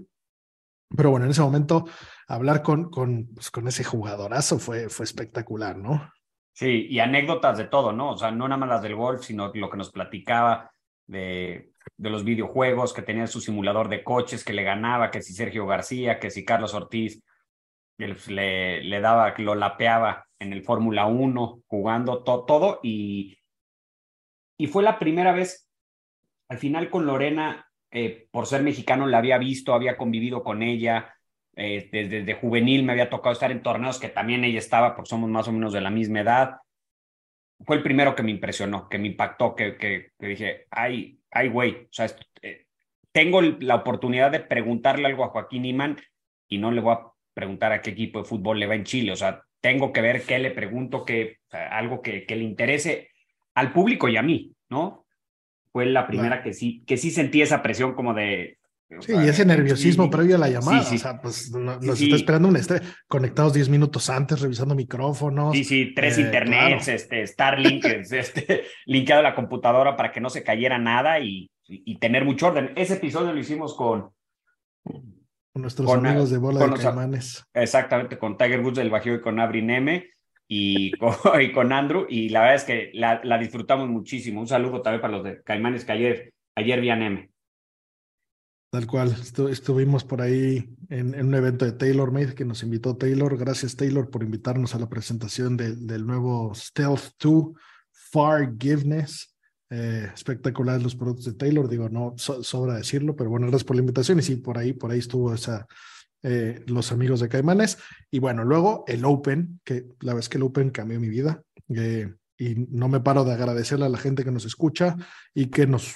Pero bueno, en ese momento hablar con, con, pues, con ese jugadorazo fue, fue espectacular, ¿no? Sí, y anécdotas de todo, ¿no? O sea, no nada más las del golf, sino lo que nos platicaba de, de los videojuegos, que tenía su simulador de coches, que le ganaba, que si Sergio García, que si Carlos Ortiz le, le daba, lo lapeaba en el Fórmula 1, jugando todo, y, y fue la primera vez, al final con Lorena, eh, por ser mexicano la había visto, había convivido con ella, eh, desde, juvenil me había tocado estar en torneos que también ella estaba, porque somos más o menos de la misma edad. Fue el primero que me impresionó, que me impactó, que, que, dije, ay, ay, güey, o sea, eh, tengo la oportunidad de preguntarle algo a Joaquín Iman y no le voy a preguntar a qué equipo de fútbol le va en Chile. O sea, tengo que ver qué le pregunto, que, algo que, que, le interese al público y a mí, ¿no? Fue la primera que sí, que sí sentí esa presión como de, Sí, y ese nerviosismo previo a la llamada. O sea, pues nos está esperando un estrés. Conectados 10 minutos antes, revisando micrófonos. Sí, sí, tres eh, internets, este, Starlink, este, linkeado a la computadora para que no se cayera nada y, y, tener mucho orden. Ese episodio lo hicimos con. Con nuestros amigos de bola de caimanes. Exactamente, con Tiger Woods del Bajío y con Abri Neme y con, y con Andrew. Y la verdad es que la, la, disfrutamos muchísimo. Un saludo también para los de Caimanes que ayer, ayer vi a Neme. Tal cual, estuvimos por ahí en, un evento de TaylorMade que nos invitó Taylor. Gracias Taylor por invitarnos a la presentación del nuevo Stealth 2 Forgiveness. Eh, espectacular los productos de Taylor, digo, no sobra decirlo, pero bueno, gracias por la invitación y sí, por ahí, por ahí estuvo esa, eh, los amigos de Caimanes. Y bueno, luego el Open, que la vez que el Open cambió mi vida eh, y no me paro de agradecerle a la gente que nos escucha y que nos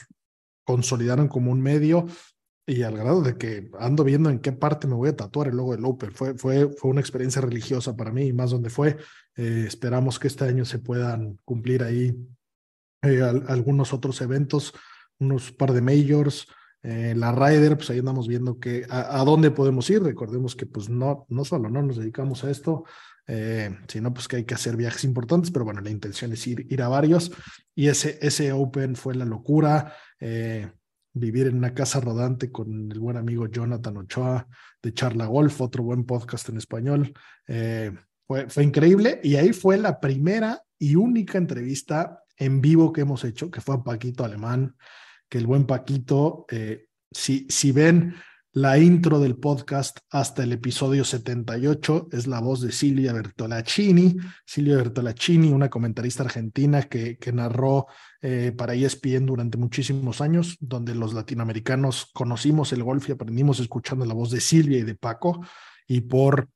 consolidaron como un medio y al grado de que ando viendo en qué parte me voy a tatuar el logo del Open. Fue, fue, fue una experiencia religiosa para mí, y más donde fue. Eh, esperamos que este año se puedan cumplir ahí eh, algunos otros eventos, unos par de majors. Eh, la Ryder, pues ahí andamos viendo que a, dónde podemos ir. Recordemos que pues no, no solo no nos dedicamos a esto, sino pues que hay que hacer viajes importantes, pero bueno, la intención es ir, ir a varios. Y ese, ese Open fue la locura vivir en una casa rodante con el buen amigo Jonathan Ochoa de Charla Golf, otro buen podcast en español. Eh, fue, fue increíble y ahí fue la primera y única entrevista en vivo que hemos hecho, que fue a Paquito Alemán, que el buen Paquito, eh, si, si ven la intro del podcast hasta el episodio 78 es la voz de Silvia Bertolacini. Silvia Bertolacini, una comentarista argentina que, que narró eh, para ESPN durante muchísimos años, donde los latinoamericanos conocimos el golf y aprendimos escuchando la voz de Silvia y de Paco. Y por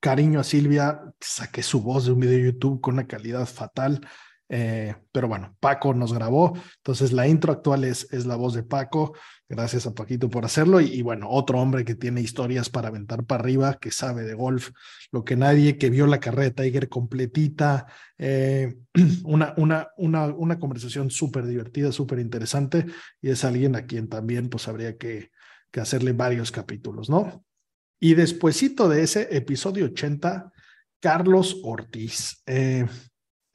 cariño a Silvia, saqué su voz de un video de YouTube con una calidad fatal. Eh, pero bueno, Paco nos grabó, entonces la intro actual es, es la voz de Paco. Gracias a Paquito por hacerlo. Y, bueno, otro hombre que tiene historias para aventar para arriba, que sabe de golf, lo que nadie, que vio la carrera de Tiger completita. Eh, una, una, una, una conversación súper divertida, súper interesante. Y es alguien a quien también pues habría que, que hacerle varios capítulos, ¿no? Y despuesito de ese episodio 80, Carlos Ortiz. Eh,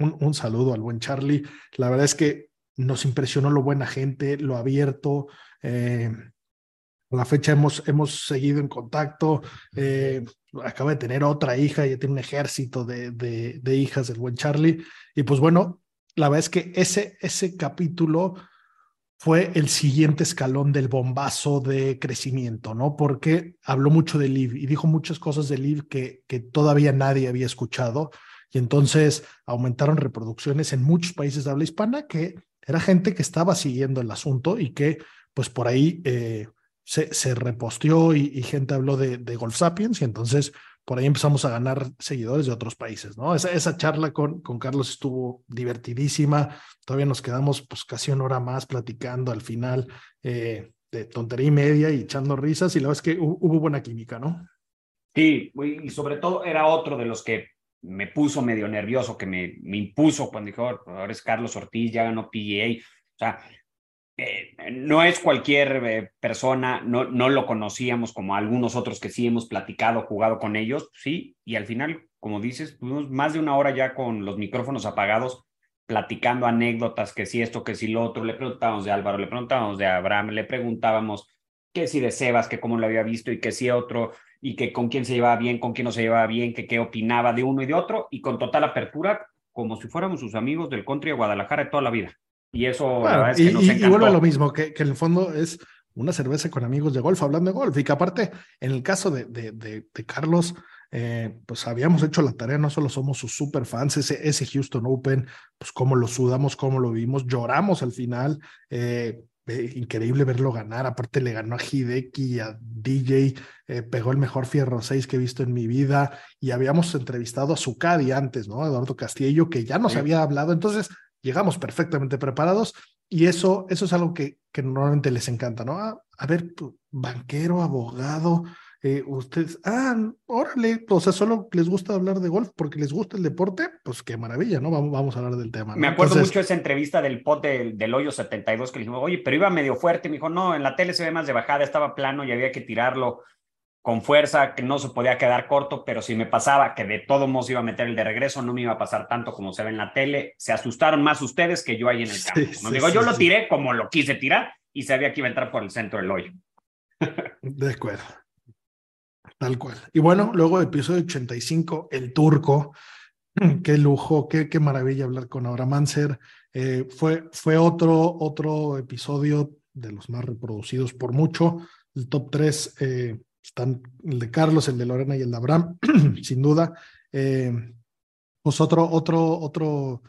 un, saludo al buen Charlie. La verdad es que nos impresionó lo buena gente, lo abierto, eh, a la fecha hemos, hemos seguido en contacto. Eh, acaba de tener otra hija, ya tiene un ejército de, de, hijas del buen Charlie. Y pues bueno, la verdad es que ese, ese capítulo fue el siguiente escalón del bombazo de crecimiento, ¿no? Porque habló mucho de Liv y dijo muchas cosas de Liv que, que todavía nadie había escuchado. Y entonces aumentaron reproducciones en muchos países de habla hispana que era gente que estaba siguiendo el asunto y que pues por ahí eh, se, se, reposteó y, gente habló de, Golf Sapiens y entonces por ahí empezamos a ganar seguidores de otros países, ¿no? Esa, esa charla con, con Carlos estuvo divertidísima, todavía nos quedamos pues casi una hora más platicando al final eh, de tontería y media y echando risas y la verdad es que hubo, buena química, ¿no? Sí, y sobre todo era otro de los que me puso medio nervioso, que me, me impuso cuando dijo, ahora es Carlos Ortiz, ya ganó PGA. O sea, eh, no es cualquier eh, persona, no, no lo conocíamos como algunos otros que sí hemos platicado, jugado con ellos, sí, y al final, como dices, tuvimos más de una hora ya con los micrófonos apagados, platicando anécdotas, que si esto, que si lo otro, le preguntábamos de Álvaro, le preguntábamos de Abraham, le preguntábamos que si de Sebas, que cómo lo había visto y que si otro, y que con quién se llevaba bien, con quién no se llevaba bien, que qué opinaba de uno y de otro, y con total apertura, como si fuéramos sus amigos del country de Guadalajara de toda la vida. Y eso es que nos y, vuelve a lo mismo, que, que, en el fondo es una cerveza con amigos de golf, hablando de golf. Y que aparte, en el caso de, de, de, Carlos, eh, pues habíamos hecho la tarea, no solo somos sus super fans, ese, ese Houston Open, pues cómo lo sudamos, cómo lo vimos, lloramos al final. Eh, increíble verlo ganar. Aparte, le ganó a Hideki y a DJ, eh, pegó el mejor Fierro 6 que he visto en mi vida. Y habíamos entrevistado a su Cadi antes, ¿no? Eduardo Castillo, que ya nos había hablado. Entonces, llegamos perfectamente preparados y eso, eso es algo que, que normalmente les encanta, ¿no? Ah, a, ver, banquero, abogado, eh, ustedes, ah, órale, o sea, solo les gusta hablar de golf porque les gusta el deporte, pues qué maravilla, ¿no? Vamos, vamos a hablar del tema. Me acuerdo mucho esa entrevista del pot del, del, hoyo 72 que le dijimos, oye, pero iba medio fuerte. Me dijo, no, en la tele se ve más de bajada, estaba plano y había que tirarlo con fuerza, que no se podía quedar corto, pero si me pasaba que de todo modo iba a meter el de regreso, no me iba a pasar tanto como se ve en la tele. Se asustaron más ustedes que yo ahí en el campo. Sí, digo, yo lo tiré como lo quise tirar y sabía que iba a entrar por el centro del hoyo. De acuerdo. Tal cual. Y bueno, luego episodio 85, El Turco. Qué lujo, qué, qué maravilla hablar con Aura Manser. Eh, fue, fue otro, otro episodio de los más reproducidos por mucho. El top 3 eh, están el de Carlos, el de Lorena y el de Abraham, sin duda. Eh, pues otro, otro, otro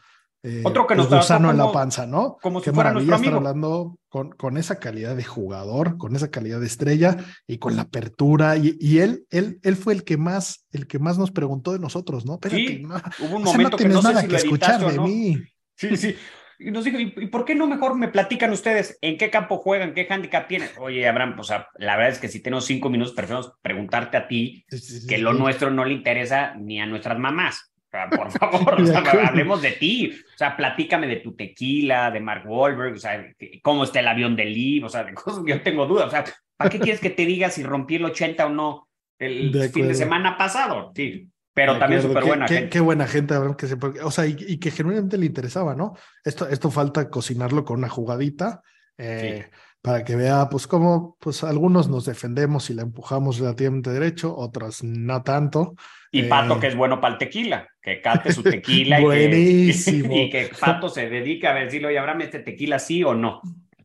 eh, Otro que nos gusano en la panza, ¿no? Como Qué si maravilla estar hablando con, con esa calidad de jugador, con esa calidad de estrella y con la apertura. Y, y él, él, él fue el que más, el que más nos preguntó de nosotros, ¿no? Espérate, Sí, no, Hubo un momento no que no sé nada si que escuchar de no. mí. Sí, sí. Y nos dijo, ¿y, por qué no mejor me platican ustedes en qué campo juegan, qué handicap tienen? Oye, Abraham, o sea, la verdad es que si tenemos cinco minutos, preferimos preguntarte a ti, Sí, sí, sí, que lo nuestro no le interesa ni a nuestras mamás. Por favor, o sea, hablemos de ti. O sea, platícame de tu tequila, de Mark Wahlberg, o sea, cómo está el avión de Liv, o sea, de cosas que yo tengo dudas. O sea, ¿para qué quieres que te diga si rompí el 80 o no el De fin de semana pasado? Sí, pero De también súper buena qué, gente. Qué buena gente, Abraham, que se, o sea, y, y que genuinamente le interesaba, ¿no? Esto, esto falta cocinarlo con una jugadita eh, para que vea, pues, cómo, pues, algunos nos defendemos y la empujamos relativamente derecho, otros no tanto. Y Pato, Eh, que es bueno para el tequila, que cate su tequila y, Buenísimo. que, y que Pato se dedica a decirle, oye, Abraham, ¿este tequila sí o no?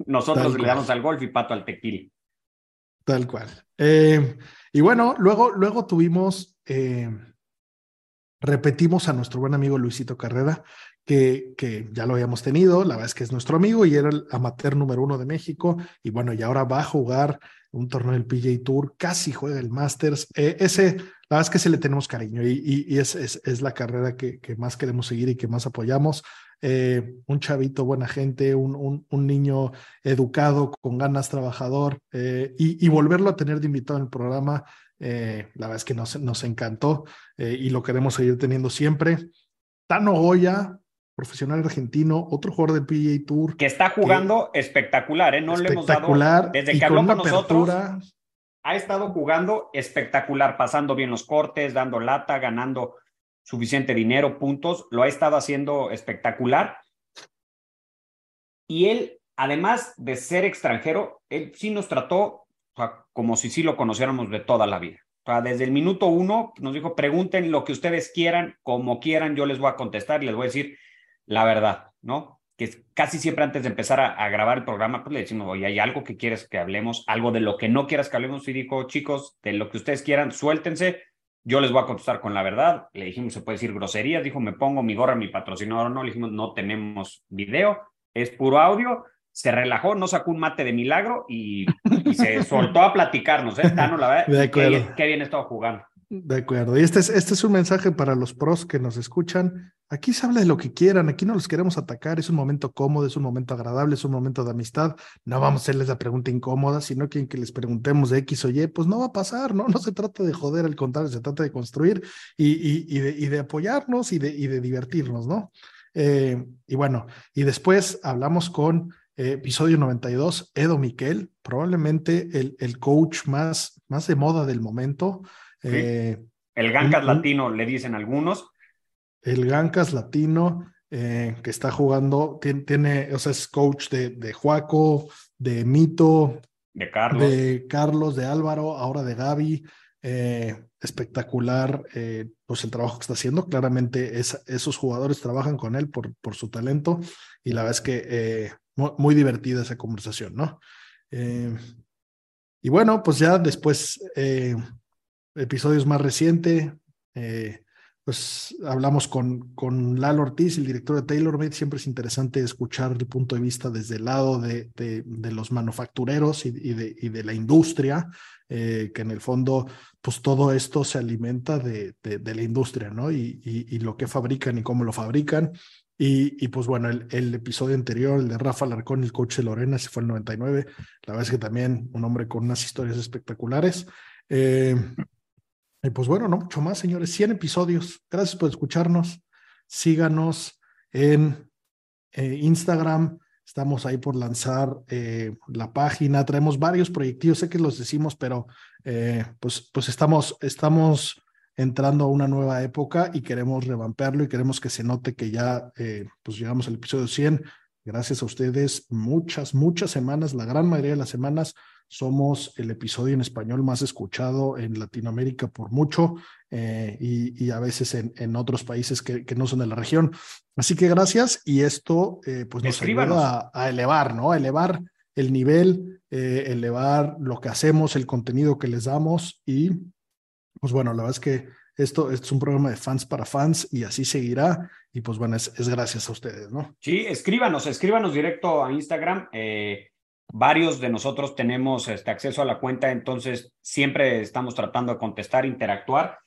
Nosotros Tal le cual. damos al golf y Pato al tequila. Tal cual. Eh, y bueno, luego, luego tuvimos, eh, repetimos a nuestro buen amigo Luisito Carrera, que, que ya lo habíamos tenido, la verdad es que es nuestro amigo y era el amateur número uno de México, y bueno, y ahora va a jugar un torneo del PGA Tour, casi juega el Masters. Ese, la verdad es que se le tenemos cariño y, y, y es, es, es, la carrera que, que, más queremos seguir y que más apoyamos. Eh, un chavito, buena gente, un, un, un, niño educado, con ganas, trabajador, eh, y, y, volverlo a tener de invitado en el programa, eh, la verdad es que nos, nos encantó eh, y lo queremos seguir teniendo siempre. Tano Goya, profesional argentino, otro jugador del PGA Tour. Que está jugando que, espectacular, ¿eh? No espectacular, le hemos dado. Desde que habló con, con nosotros, apertura. Ha estado jugando espectacular, pasando bien los cortes, dando lata, ganando suficiente dinero, puntos, lo ha estado haciendo espectacular. Y él, además de ser extranjero, él sí nos trató como si sí lo conociéramos de toda la vida. O sea, desde el minuto uno nos dijo, pregunten lo que ustedes quieran, como quieran, yo les voy a contestar y les voy a decir la verdad, ¿no? Que casi siempre antes de empezar a, a grabar el programa, pues le decimos, oye, hay algo que quieres que hablemos, algo de lo que no quieras que hablemos. Y dijo, chicos, de lo que ustedes quieran, suéltense, yo les voy a contestar con la verdad. Le dijimos, se puede decir groserías. Dijo, me pongo mi gorra, mi patrocinador. No, le dijimos, no tenemos video, es puro audio. Se relajó, no sacó un mate de milagro y, y se soltó a platicarnos. ¿eh? Tano, la verdad, de. Qué, bien, qué bien estaba jugando. De acuerdo. Y este es, este es un mensaje para los pros que nos escuchan. Aquí se habla de lo que quieran, aquí no los queremos atacar, es un momento cómodo, es un momento agradable, es un momento de amistad. No vamos a hacerles la pregunta incómoda, sino que, que les preguntemos de X o Y, pues no va a pasar, ¿no? No se trata de joder, al contrario, se trata de construir y, y, y, de, y de, apoyarnos y de, y de divertirnos, ¿no? Eh, y bueno, y después hablamos con eh, episodio 92, Edo Miquel, probablemente el, el coach más, más de moda del momento. Sí. Eh, el Gancas un, latino, le dicen algunos. El Gancas latino, eh, que está jugando, tiene, tiene, o sea, es coach de, de Juaco, de Mito, de Carlos, de Carlos, de Álvaro, ahora de Gaby. Eh, espectacular, eh, pues el trabajo que está haciendo. Claramente es, esos jugadores trabajan con él por, por su talento y la verdad es que eh, muy, muy, divertida esa conversación, ¿no? Y bueno, pues ya después, episodios más recientes, eh, pues hablamos con, con Lalo Ortiz, el director de TaylorMade. Siempre es interesante escuchar el punto de vista desde el lado de, de, de los manufactureros y, y, de, y, de, la industria, eh, que en el fondo, pues todo esto se alimenta de, la industria, ¿no? Y, y, lo que fabrican y cómo lo fabrican. Y, pues bueno, el, el, episodio anterior, el de Rafa Larcón, el coach de Lorena, ese fue el 99. La verdad es que también un hombre con unas historias espectaculares. Eh, pues bueno, no mucho más, señores. 100 episodios. Gracias por escucharnos. Síganos en eh, Instagram. Estamos ahí por lanzar eh, la página. Traemos varios proyectos. Sé que los decimos, pero pues, pues estamos, estamos entrando a una nueva época y queremos revampearlo y queremos que se note que ya pues llegamos al episodio 100. Gracias a ustedes. Muchas, muchas semanas, la gran mayoría de las semanas somos el episodio en español más escuchado en Latinoamérica por mucho eh, y, a veces en, otros países que, no son de la región. Así que gracias y esto eh, pues nos ayuda a, elevar, ¿no? A elevar el nivel, eh, elevar lo que hacemos, el contenido que les damos y pues bueno, la verdad es que esto, es un programa de fans para fans y así seguirá. Y pues bueno, es, es gracias a ustedes, ¿no? Sí, escríbanos, escríbanos directo a Instagram. Eh, Varios de nosotros tenemos este acceso a la cuenta, entonces siempre estamos tratando de contestar, interactuar.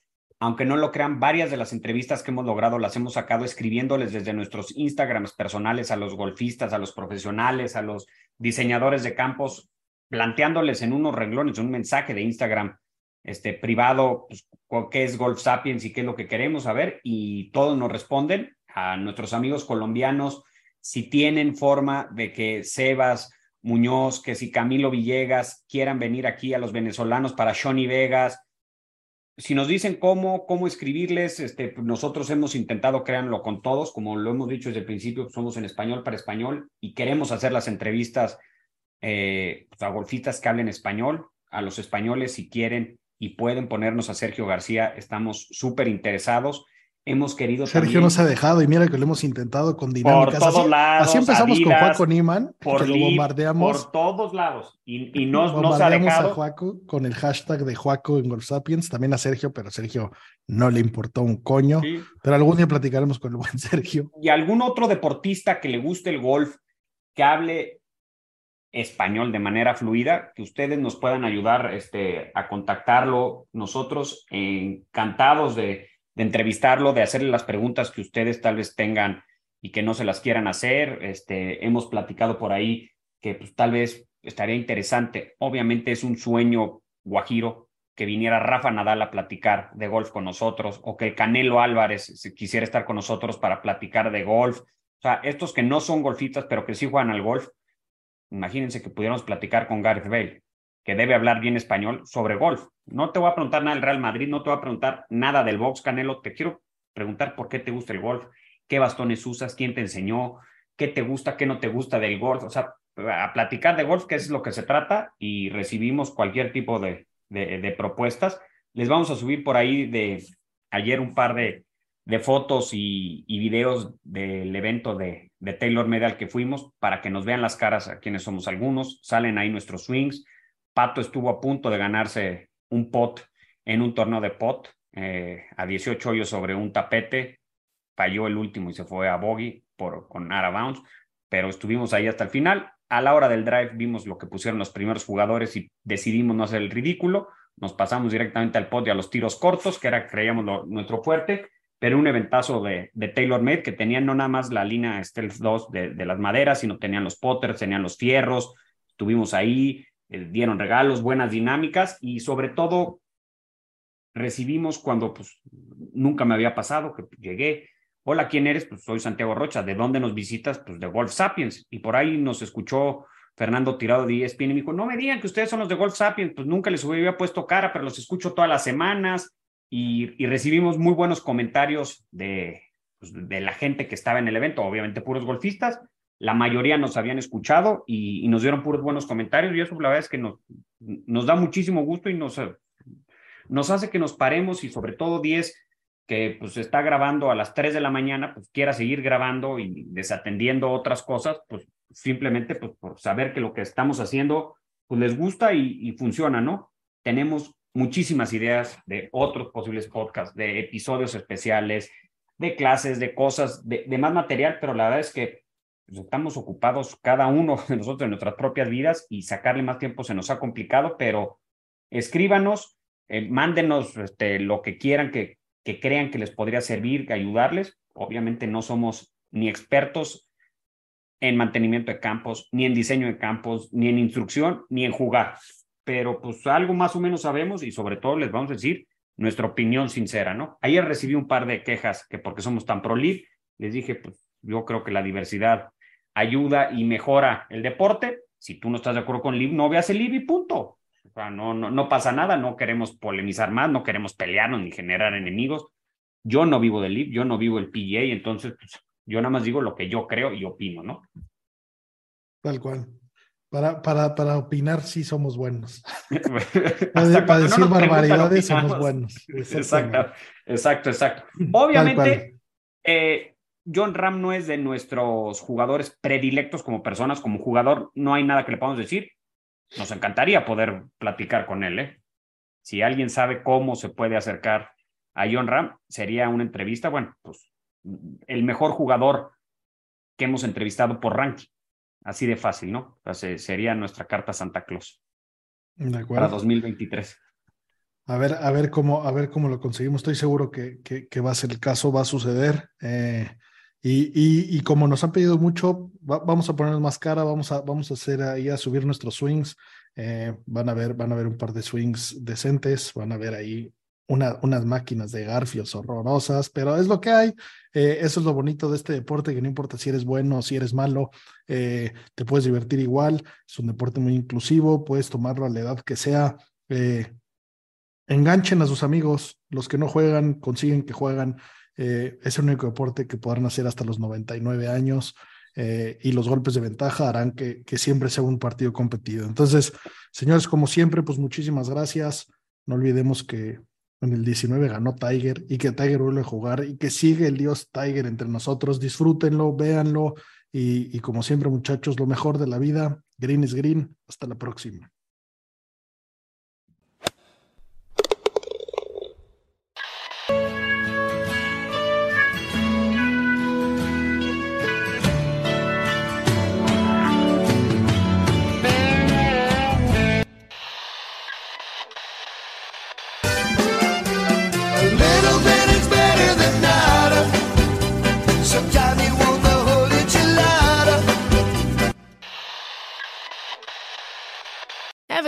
Aunque no lo crean, varias de las entrevistas que hemos logrado las hemos sacado escribiéndoles desde nuestros Instagrams personales a los golfistas, a los profesionales, a los diseñadores de campos, planteándoles en unos renglones un mensaje de Instagram este, privado, pues, qué es Golf Sapiens y qué es lo que queremos saber, y todos nos responden a nuestros amigos colombianos. Si tienen forma de que Sebas, Muñoz, que si Camilo Villegas quieran venir aquí a los venezolanos para Johnny Vegas. Si nos dicen cómo, cómo escribirles, este, nosotros hemos intentado, créanlo, con todos, como lo hemos dicho desde el principio, somos en español para español y queremos hacer las entrevistas eh, pues, a golfistas que hablen español, a los españoles si quieren y pueden ponernos a Sergio García, estamos súper interesados hemos querido. Sergio nos ha dejado y mira que lo hemos intentado con dinámicas. Por todos así, lados. Así empezamos con Juaco Niman, por que lo bombardeamos. Por todos lados. Y, y nos, bombardeamos ha dejado. a Juaco con el hashtag de Juaco en Golf Sapiens, también a Sergio, pero Sergio no le importó un coño. Pero algún día platicaremos con el buen Sergio. Y algún otro deportista que le guste el golf, que hable español de manera fluida, que ustedes nos puedan ayudar este, a contactarlo. Nosotros encantados de de entrevistarlo, de hacerle las preguntas que ustedes tal vez tengan y que no se las quieran hacer. Este, hemos platicado por ahí que pues, tal vez estaría interesante. Obviamente es un sueño guajiro que viniera Rafa Nadal a platicar de golf con nosotros o que Canelo Álvarez quisiera estar con nosotros para platicar de golf. O sea, estos que no son golfistas, pero que sí juegan al golf, imagínense que pudiéramos platicar con Gareth Bale que debe hablar bien español sobre golf. No te voy a preguntar nada del Real Madrid, no te voy a preguntar nada del box, Canelo. Te quiero preguntar por qué te gusta el golf, qué bastones usas, quién te enseñó, qué te gusta, qué no te gusta del golf. O sea, a platicar de golf, que es lo que se trata, y recibimos cualquier tipo de, de, propuestas. Les vamos a subir por ahí de ayer un par de, de fotos y, y, videos del evento de, de Taylor Medal que fuimos para que nos vean las caras a quienes somos algunos. Salen ahí nuestros swings, Pato estuvo a punto de ganarse un pot en un torneo de pot eh, a 18 hoyos sobre un tapete. Falló el último y se fue a bogey por, con Ara Bounce, pero estuvimos ahí hasta el final. A la hora del drive vimos lo que pusieron los primeros jugadores y decidimos no hacer el ridículo. Nos pasamos directamente al pot y a los tiros cortos, que era, creíamos, nuestro fuerte, pero un eventazo de, de Taylor Made que tenían no nada más la línea Stealth 2 de, de las maderas, sino tenían los potters, tenían los fierros. Estuvimos ahí, eh, dieron regalos, buenas dinámicas y sobre todo recibimos cuando pues nunca me había pasado que llegué. Hola, ¿quién eres? Pues soy Santiago Rocha. ¿De dónde nos visitas? Pues de Golf Sapiens. Y por ahí nos escuchó Fernando Tirado de ESPN y me dijo, no me digan que ustedes son los de Golf Sapiens, pues nunca les hubiera puesto cara, pero los escucho todas las semanas y, recibimos muy buenos comentarios de, pues, de la gente que estaba en el evento, obviamente puros golfistas, la mayoría nos habían escuchado y, nos dieron puros buenos comentarios y eso la verdad es que nos, nos da muchísimo gusto y nos, nos hace que nos paremos y sobre todo 10 que pues está grabando a las 3 de la mañana, pues quiera seguir grabando y desatendiendo otras cosas, pues simplemente pues, por saber que lo que estamos haciendo pues les gusta y, funciona, ¿no? Tenemos muchísimas ideas de otros posibles podcasts, de episodios especiales, de clases, de cosas, de, más material, pero la verdad es que estamos ocupados cada uno de nosotros en nuestras propias vidas y sacarle más tiempo se nos ha complicado, pero escríbanos, eh, mándenos este, lo que quieran que, que crean que les podría servir, que ayudarles. Obviamente no somos ni expertos en mantenimiento de campos, ni en diseño de campos, ni en instrucción, ni en jugar. pero pues algo más o menos sabemos y sobre todo les vamos a decir nuestra opinión sincera, ¿no? Ayer recibí un par de quejas que porque somos tan pro-live, les dije, pues yo creo que la diversidad ayuda y mejora el deporte. Si tú no estás de acuerdo con live, no veas el live y punto. O sea, no, no, no pasa nada, no queremos polemizar más, no queremos pelearnos ni generar enemigos. Yo no vivo del live, yo no vivo el PGA, entonces pues, yo nada más digo lo que yo creo y opino, ¿no? Tal cual. Para, para, para opinar sí somos buenos. Para no decir preguntan, barbaridades somos buenos. Exacto, exacto, exacto. Obviamente, eh, John Ram no es de nuestros jugadores predilectos como personas, como jugador, no hay nada que le podamos decir. Nos encantaría poder platicar con él, ¿eh? Si alguien sabe cómo se puede acercar a John Ram, sería una entrevista, bueno, pues el mejor jugador que hemos entrevistado por ranking. Así de fácil, ¿no? Sería nuestra carta Santa Claus De para acuerdo. 2023. A ver, a ver cómo, a ver cómo lo conseguimos. Estoy seguro que, que, que va a ser el caso, va a suceder. Eh, y, como nos han pedido mucho, va- vamos a ponernos más cara, vamos a, vamos a hacer ahí a subir nuestros swings. Eh, van a ver, van a ver un par de swings decentes, van a ver ahí una, unas máquinas de garfios horrorosas, pero es lo que hay. Eh, eso es lo bonito de este deporte, que no importa si eres bueno o si eres malo, eh, te puedes divertir igual. Es un deporte muy inclusivo, puedes tomarlo a la edad que sea. Enganchen a sus amigos, los que no juegan, consiguen que juegan. Eh, es el único deporte que podrán hacer hasta los 99 años eh, y los golpes de ventaja harán que, siempre sea un partido competido. Entonces, señores, como siempre, pues muchísimas gracias. No olvidemos que en el 19 ganó Tiger y que Tiger vuelve a jugar y que sigue el dios Tiger entre nosotros. Disfrútenlo, véanlo y, y como siempre, muchachos, lo mejor de la vida. Green is green. Hasta la próxima.